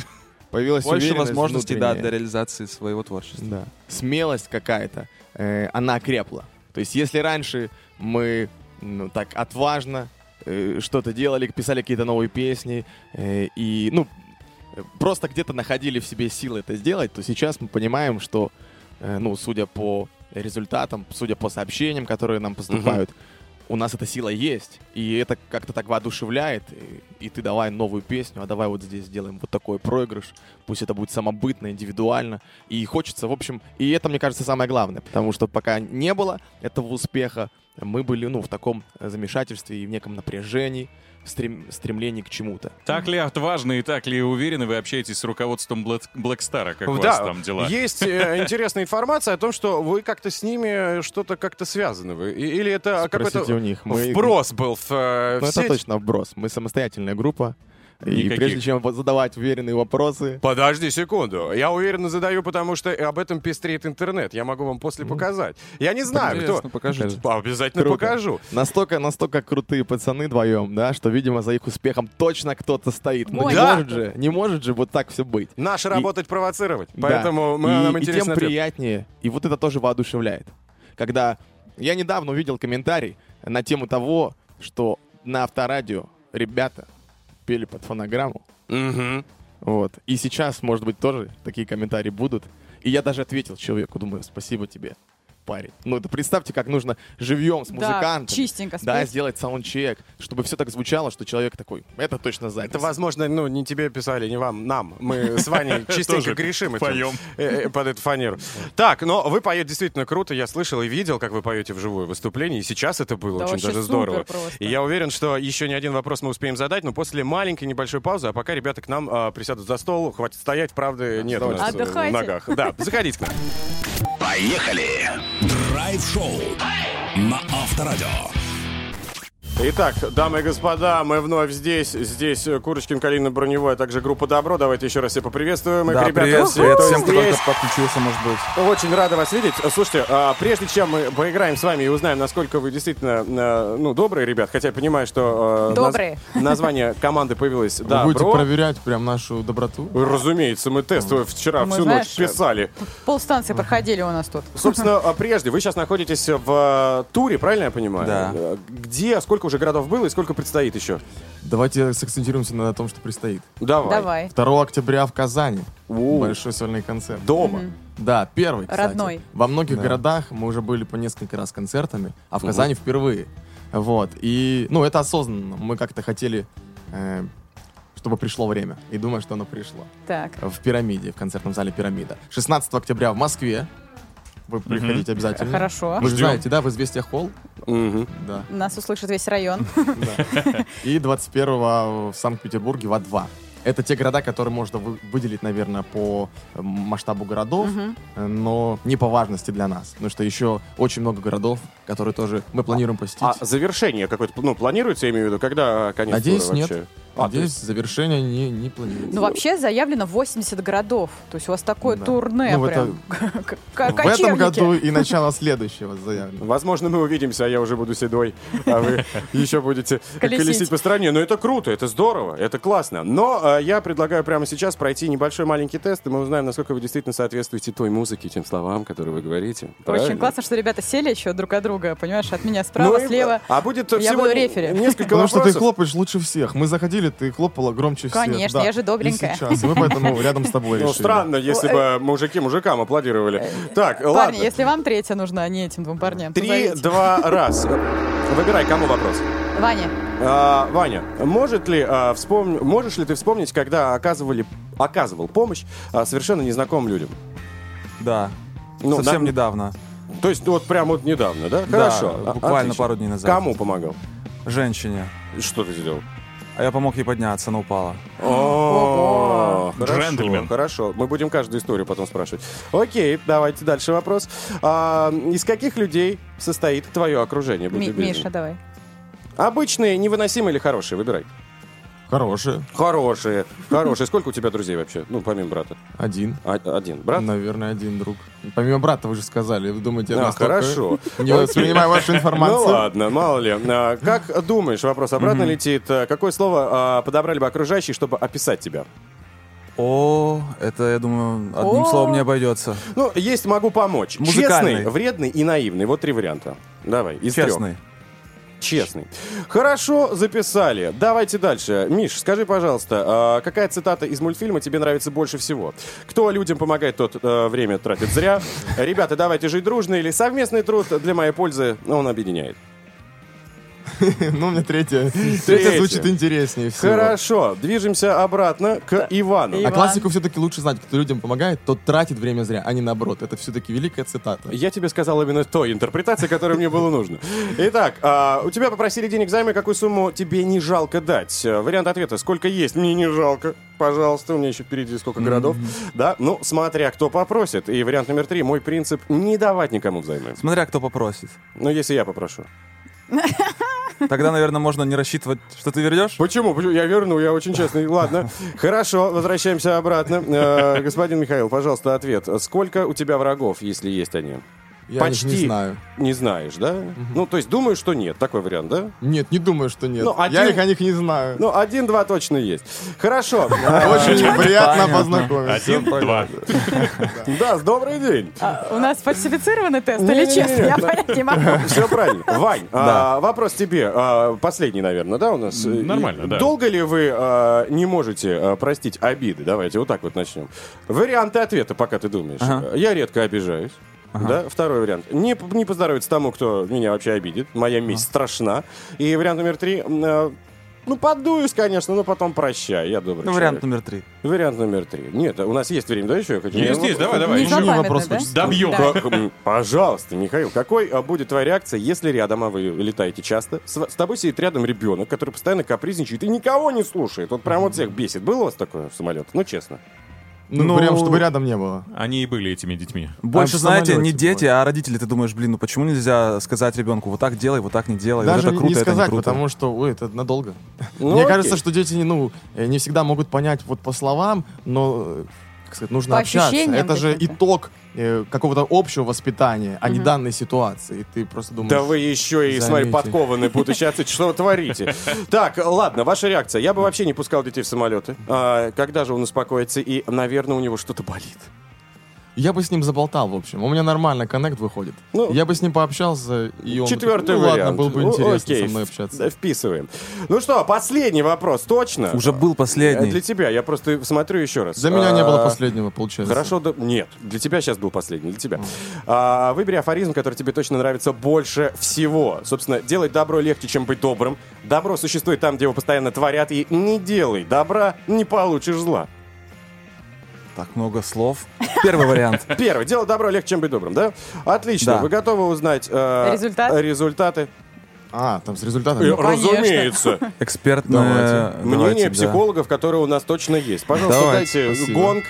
Появилась Больше возможностей, да, для реализации своего творчества. Да. Смелость какая-то, э, она крепла. То есть если раньше мы ну, так отважно э, что-то делали, писали какие-то новые песни э, и, ну, э, просто где-то находили в себе силы это сделать, то сейчас мы понимаем, что, э, ну, судя по результатам, судя по сообщениям, которые нам поступают, у нас эта сила есть, и это как-то так воодушевляет, и, и ты давай новую песню, а давай вот здесь сделаем вот такой проигрыш, пусть это будет самобытно, индивидуально, и хочется, в общем, и это, мне кажется, самое главное, потому что пока не было этого успеха, мы были, ну, в таком замешательстве и в неком напряжении, стрем- стремлении к чему-то. Так ли отважны и так ли уверены вы общаетесь с руководством Блэк- Блэкстара? Как у Да, вас там дела? есть э, [laughs] интересная информация о том, что вы как-то с ними что-то как-то связаны. Вы. И- Или это Спросите какой-то у них. Мы- вброс был в, э, Ну, в это сеть? точно вброс. Мы самостоятельная группа. И Никаких. прежде чем задавать уверенные вопросы, Подожди секунду. Я уверенно задаю, потому что об этом пестреет интернет. Я могу вам после показать. Я не знаю, кто... Интересно, покажите. Обязательно Круто. покажу. Настолько, настолько крутые пацаны вдвоем, да, что, видимо, за их успехом точно кто-то стоит. Ну, не Да. может же, не может же вот так все быть. Наша И- работать провоцировать. Да. Поэтому мы, и, нам и интересно тем ответ. приятнее. И вот это тоже воодушевляет. Когда я недавно увидел комментарий на тему того, что на авторадио ребята пели под фонограмму. Вот. И сейчас, может быть, тоже такие комментарии будут. И я даже ответил человеку, думаю, спасибо тебе, парень. Ну, это представьте, как нужно живьем с Да, музыкантом. чистенько Да, спеть. сделать саундчек, чтобы все так звучало, что человек такой, это точно запись. Это, возможно, ну, не тебе писали, не вам, нам. Мы [laughs] с Ваней частенько Тоже грешим поем. э, э, под эту фанеру. Так, но вы поете действительно круто. Я слышал и видел, как вы поете вживую выступление. И сейчас это было Да очень даже здорово. И я уверен, что еще не один вопрос мы успеем задать, но после маленькой небольшой паузы, а пока ребята к нам а, присядут за стол, хватит стоять, правда, нет у нас э, Отдыхайте. ногах. Да, заходите к нам. [laughs] Поехали! Драйв-шоу на Авторадио. Итак, дамы и господа, мы вновь здесь. Здесь э, Курочкин, Калина, Броневой, а также группа Добро. Давайте еще раз все поприветствуем. их, Да, ребята. привет, все, привет кто всем, кто здесь. только подключился, может быть. Очень рада вас видеть. Слушайте, а, прежде чем мы поиграем с вами и узнаем, насколько вы действительно э, ну, добрые ребят, хотя я понимаю, что э, Добрые. [laughs] название команды появилось Вы да, будете проверять прям нашу доброту? Разумеется, мы тест вчера Мы, всю знаешь, ночь писали. Полстанции проходили у нас тут. Собственно, а прежде, вы сейчас находитесь в туре, правильно я понимаю? Да. Где, сколько уже городов было и сколько предстоит еще? Давайте сакцентируемся на том, что предстоит. Давай. Давай. 2 октября в Казани. Большой сольный концерт. Дома. Мгм. Да, первый, кстати. Родной. Во многих Да. городах мы уже были по несколько раз концертами, а в Мгм. Казани впервые. Вот. И, ну, это осознанно. Мы как-то хотели, э, чтобы пришло время. И думаю, что оно пришло. Так. В «Пирамиде», в концертном зале «Пирамида». 16 октября в Москве. Вы приходите обязательно. Хорошо. Вы же Ждем. знаете, да, в «Известия холл»? Да. Нас услышит весь район. [laughs] И 21 в Санкт-Петербурге в А2. Это те города, которые можно вы- выделить, наверное, по э, масштабу городов, Мгм. э, но не по важности для нас. Потому что еще очень много городов, которые тоже мы планируем посетить. А завершение какое-то, ну, планируется, я имею в виду, когда конец Надеюсь, тура нет. А, то Надеюсь, есть- завершение не, не планируется. Ну, вообще заявлено 80 городов. То есть у вас такое Да. турне Ну, прям. [laughs] В этом году и начало следующего заявлено. Возможно, мы увидимся, а я уже буду седой, а вы [laughs] еще будете Колесить. по стране. Но это круто, это здорово, это классно. Но э, я предлагаю прямо сейчас пройти небольшой маленький тест, и мы узнаем, насколько вы действительно соответствуете той музыке, тем словам, которые вы говорите. Очень классно, что ребята сели еще друг от друга, понимаешь, от меня справа, Ну слева. А будет Я всего несколько Потому что ты вопросов. хлопаешь лучше всех. Мы заходили, ты хлопала громче всех. Конечно, Да. я же добренькая. И сейчас. Мы поэтому рядом с тобой Ну, решили. странно, если бы мужики мужикам аплодировали. Так, Парни, ладно. если вам третья нужна, а не этим двум парням, Три, два, раз. Выбирай, кому вопрос. Ваня, А, Ваня, может ли, а, вспом- можешь ли ты вспомнить, когда оказывали, оказывал помощь а, совершенно незнакомым людям? Да. Ну, Совсем на- недавно. То есть вот прям вот недавно, да? Да, Хорошо. а- буквально отлично. пару дней назад. Кому помогал? Женщине. Что ты сделал? А я помог ей подняться, она упала. О, хорошо, Джентльмен. Хорошо, мы будем каждую историю потом спрашивать. Окей, давайте дальше вопрос. А, из каких людей состоит твое окружение? Миша, давай. Обычные, невыносимые или хорошие? Выбирай. Хорошие. Хорошие, хорошие. Сколько у тебя друзей вообще? Ну, помимо брата. Один. А- один. Брат? Наверное, один друг. Помимо брата, вы же сказали. Вы думаете, я А, настолько хорошо. Не воспринимаю вашу информацию. Ну ладно, мало ли. А, Как думаешь, вопрос обратно летит, а, какое слово а, подобрали бы окружающие, чтобы описать тебя? О, это, я думаю, одним О. словом не обойдется. Ну, есть могу помочь. Музыкальный. Честный, вредный и наивный. Вот три варианта. Давай, из трех. Честный. Хорошо, записали. Давайте дальше. Миш, скажи, пожалуйста, а, какая цитата из мультфильма тебе нравится больше всего? Кто людям помогает, тот э, время тратит зря. Ребята, давайте жить дружно или совместный труд для моей пользы, он объединяет. [laughs] Ну, мне третья. Третья. Третья звучит интереснее всего. Хорошо, движемся обратно к Ивану. А классику все-таки лучше знать, кто людям помогает, тот тратит время зря, а не наоборот. Это все-таки великая цитата. Я тебе сказал именно той интерпретации, которая мне было нужно. Итак, а, у тебя попросили денег займа, какую сумму тебе не жалко дать? Вариант ответа, сколько есть, мне не жалко. Пожалуйста, у меня еще впереди сколько городов. Да, ну, смотря кто попросит. И вариант номер три, мой принцип, не давать никому взаймы. Смотря кто попросит. Ну, если я попрошу. [laughs] Тогда, наверное, можно не рассчитывать, что ты вернешь. Почему? Почему? Я верну, я очень честный. [laughs] Ладно. Хорошо, возвращаемся обратно. Э, Господин Михаил, пожалуйста, ответ. Сколько у тебя врагов, если есть они? Я их не знаю. Не знаешь, да? Ну, то есть думаю, что нет. Такой вариант, да? Нет, не думаю, что нет. Ну, Я один- их о них не знаю. Ну, один-два точно есть. Хорошо. Очень приятно познакомиться. Один, два. [laughs] Да, добрый день. А, У нас фальсифицированный тест или честно? Я понять не могу. [laughs] Все правильно. Вань, а, вопрос тебе. а, Последний, наверное, да, у нас? Нормально, да. Долго ли вы не можете простить обиды? Давайте вот так вот начнем. Варианты ответа, пока ты думаешь. Я редко обижаюсь. Да, второй вариант. Не, не поздоровится тому, кто меня вообще обидит. Моя месть страшна. И вариант номер три. а, Ну, подуюсь, конечно, но потом прощай. Я добрый Ну, вариант человек. номер три. Вариант номер три. Нет, у нас есть время, да, еще? Я хочу- Есть, Я- есть, давай, давай. Не Еще запамятный, вопрос да? хочется. Добьем. Да. Пожалуйста, Михаил, какой а, будет твоя реакция, если рядом, а вы летаете часто, с, с тобой сидит рядом ребенок, который постоянно капризничает и никого не слушает? Вот прям вот всех бесит. Было у вас такое в самолете? Ну, честно. Ну, Ну, прям, чтобы рядом не было. Они и были этими детьми. Больше, в знаете, не дети, бывает. а родители. Ты думаешь, блин, ну почему нельзя сказать ребенку, вот так делай, вот так не делай. вот Даже это круто, не это сказать, круто. потому что, ой, это надолго. Ну, Мне окей. кажется, что дети, ну, э, не всегда могут понять вот по словам, но, э, как сказать, нужно По общаться. Это же итог э, какого-то общего воспитания, а не Мгм. данной ситуации. И ты просто думаешь... Да вы еще и, смотри, заметьте. подкованные получаться, что вы творите. [laughs] Так, ладно, ваша реакция. Я бы вообще не пускал детей в самолеты. А, когда же он успокоится и, наверное, у него что-то болит? Я бы с ним заболтал, в общем. У меня нормально коннект выходит. Ну, я бы с ним пообщался, и он... Четвертый ну, вариант. ладно, было бы Ну, интересно окей, со мной общаться. Вписываем. Ну что, последний вопрос, точно? Уже был последний. Э, Для тебя, я просто смотрю еще раз. За меня не было А, последнего, получается. Хорошо, да, нет, для тебя сейчас был последний, для тебя. А, выбери афоризм, который тебе точно нравится больше всего. Собственно, делать добро легче, чем быть добрым. Добро существует там, где его постоянно творят, и не делай добра, не получишь зла. Так много слов. Первый вариант. [laughs] Первый. Делать добро легче, чем быть добрым, да? Отлично. Да. Вы готовы узнать э, Результат? результаты? А, там с Э, результатами. Разумеется. Экспертное... Мнение давайте, да. психологов, которые у нас точно есть. Пожалуйста, Давайте, дайте спасибо. гонг.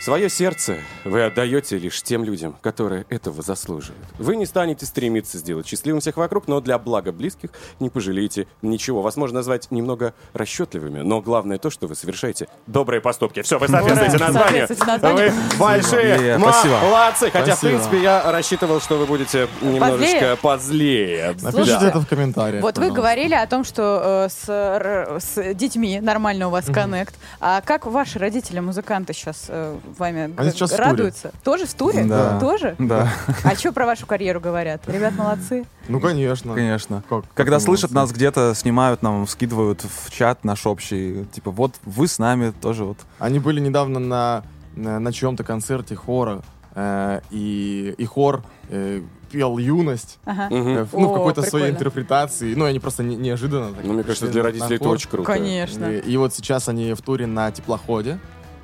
Свое сердце вы отдаете лишь тем людям, которые этого заслуживают. Вы не станете стремиться сделать счастливым всех вокруг, но для блага близких не пожалеете ничего. Вас можно назвать немного расчетливыми, но главное то, что вы совершаете добрые поступки. Все, вы соответствуете названию. Вы большие молодцы. Хотя, в принципе, я рассчитывал, что вы будете немножечко позлее. Напишите это в комментариях. Вот вы говорили о том, что э, с детьми нормально у вас коннект. А как ваши родители, музыканты сейчас э, вами Они г- сейчас в радуются? Тоже в туре? Да. Тоже? Да, А что про вашу карьеру говорят? Ребят, молодцы. Ну, конечно. конечно. Как- Когда как слышат молодцы. нас где-то, снимают нам, скидывают в чат наш общий. Типа, вот вы с нами тоже вот. Они были недавно на, на, на чьем-то концерте хора, э, и, и хор э, пел «Юность», Ага. э, в- ну, в О, какой-то своей интерпретации. Ну, они просто не- неожиданно. так Ну, мне кажется, для родителей это очень круто. Конечно. И, и вот сейчас они в туре на теплоходе.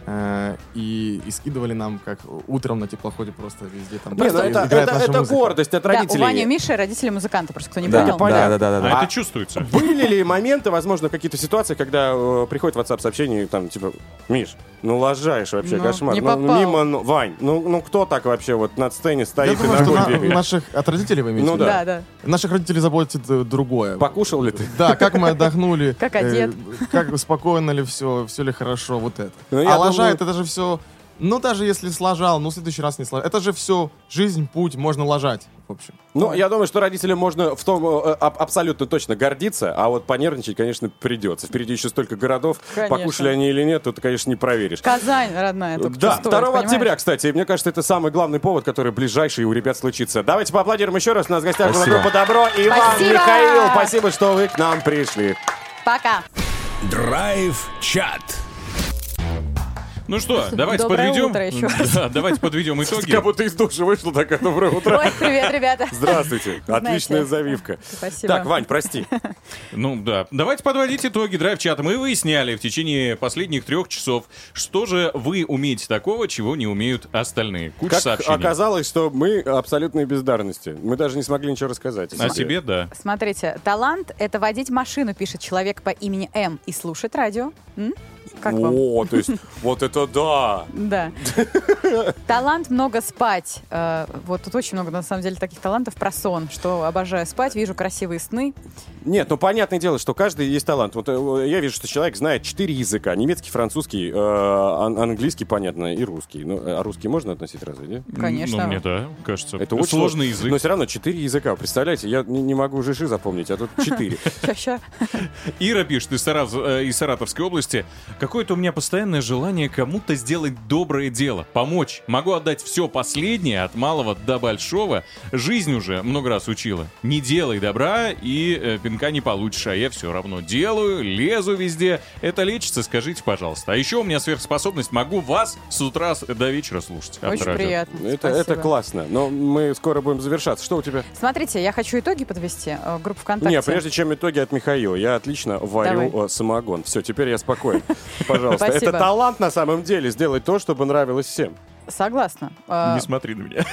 Э, и, и скидывали нам, как утром на теплоходе просто везде там. Не, ну просто это, играет это- наша это музыка. гордость от Да, у родителей. Вани и Миши родители музыканты, просто кто не Да, понял. понятно. да, да, да, да. А А- это чувствуется. Были ли моменты, возможно, какие-то ситуации, когда э, приходит WhatsApp сообщение, там, типа, Миш, ну лажаешь вообще, Ну, кошмар. не Ну, попал. мимо, ну, Вань, ну, ну кто так вообще вот на сцене Я стоит и думаю, что на- наших от родителей вы имеете Ну да. Да, да. Наших родителей заботит э, другое. Покушал ли ты? Да, как мы отдохнули. Как одет. э, Как спокойно ли все, все ли хорошо, вот это. Ну, я думаю- это же все... Ну, даже если слажал, ну, в следующий раз не слажал. Это же все жизнь, путь, можно лажать, в общем. Ну, я думаю, что родителям можно в том э, аб- абсолютно точно гордиться, а вот понервничать, конечно, придется. Впереди еще столько городов. Конечно. Покушали они или нет, тут, конечно, не проверишь. Казань, родная, только Да, что стоит, 2 понимаешь? октября, кстати, мне кажется, это самый главный повод, который ближайший у ребят случится. Давайте поаплодируем еще раз. У нас в гостях была Спасибо. группа Добро. Иван, Спасибо. Михаил, спасибо, что вы к нам пришли. Пока. Драйв-чат. Ну что, давайте Доброе подведем. утро еще. Да, давайте подведем итоги. Как будто из души вышла такая доброе утро. Ой, привет, ребята. Здравствуйте. Знаете. Отличная завивка. Спасибо. Так, Вань, прости. Ну да. Давайте подводить итоги драйв-чата. Мы выясняли в течение последних трех часов, что же вы умеете такого, чего не умеют остальные. Куча Как сообщений. оказалось, что мы абсолютные бездарности. Мы даже не смогли ничего рассказать. О себе, да. Смотрите, талант — это водить машину, пишет человек по имени М, и слушать радио. М? Как вам? О, то есть, [laughs] вот это да. Да. [laughs] Талант много спать. Э, Вот тут очень много, на самом деле, таких талантов про сон, что обожаю спать, вижу красивые сны. Нет, ну понятное дело, что каждый есть талант. Вот э, я вижу, что человек знает четыре языка. Немецкий, французский, э, ан- английский, понятно, и русский. Ну, а русский можно относить разве, нет? Конечно. Ну, мне да, кажется. Это очень сложный язык. Но все равно четыре языка. Представляете, я не, могу жиши запомнить, а тут четыре. [laughs] Ща-ща. Ира пишет э, из Саратовской области. Какое-то у меня постоянное желание кому-то сделать доброе дело, помочь. Могу отдать все последнее, от малого до большого. Жизнь уже много раз учила. Не делай добра, и э, пинка не получишь. А я все равно делаю, лезу везде. Это лечится, скажите, пожалуйста. А еще у меня сверхспособность. Могу вас с утра до вечера слушать. Очень Авторадио. приятно. Это, Спасибо. это классно. Но мы скоро будем завершаться. Что у тебя? Смотрите, я хочу итоги подвести. э, Группу ВКонтакте. Не, прежде чем итоги от Михаила, я отлично варю Давай. э, самогон. Все, теперь я спокоен. [laughs] Пожалуйста. Это талант на самом деле сделать то, чтобы нравилось всем. Согласна. Э, Не смотри на меня.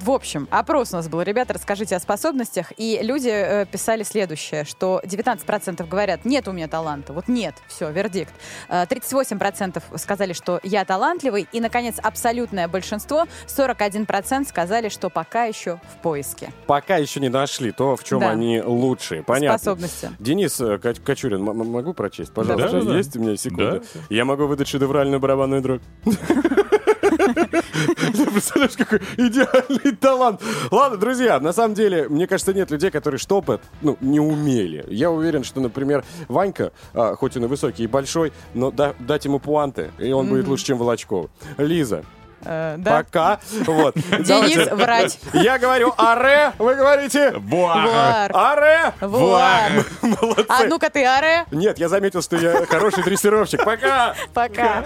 В общем, опрос у нас был. Ребята, расскажите о способностях. И люди э, писали следующее, что 19% говорят, нет у меня таланта. Вот нет, все, вердикт. Э, 38% сказали, что я талантливый. И, наконец, абсолютное большинство, 41% сказали, что пока еще в поиске. Пока еще не нашли то, в чем Да. они лучшие. Понятно. Способности. Денис э, м- могу прочесть? Пожалуйста. Да, да, да. Есть у меня секунда? Да. Я могу выдать шедевральную барабанную дробь. [laughs] Представляешь, какой идеальный талант. Ладно, друзья, на самом деле, мне кажется, нет людей, которые что-то ну, не умели. Я уверен, что, например, Ванька, а, хоть он и высокий и большой, но да- дать ему пуанты, и он будет Мгм. лучше, чем Волочков. Лиза, Э, да. пока. Вот. [laughs] Денис, Давайте. врать. Я говорю аре, вы говорите Вуар. аре. Вуар. Молодцы. А ну-ка ты, Аре. Нет, я заметил, что я хороший дрессировщик. Пока! Пока.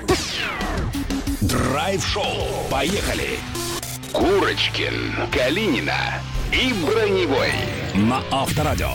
Драйв-шоу. Поехали! Курочкин, Калинина и Броневой. На Авторадио.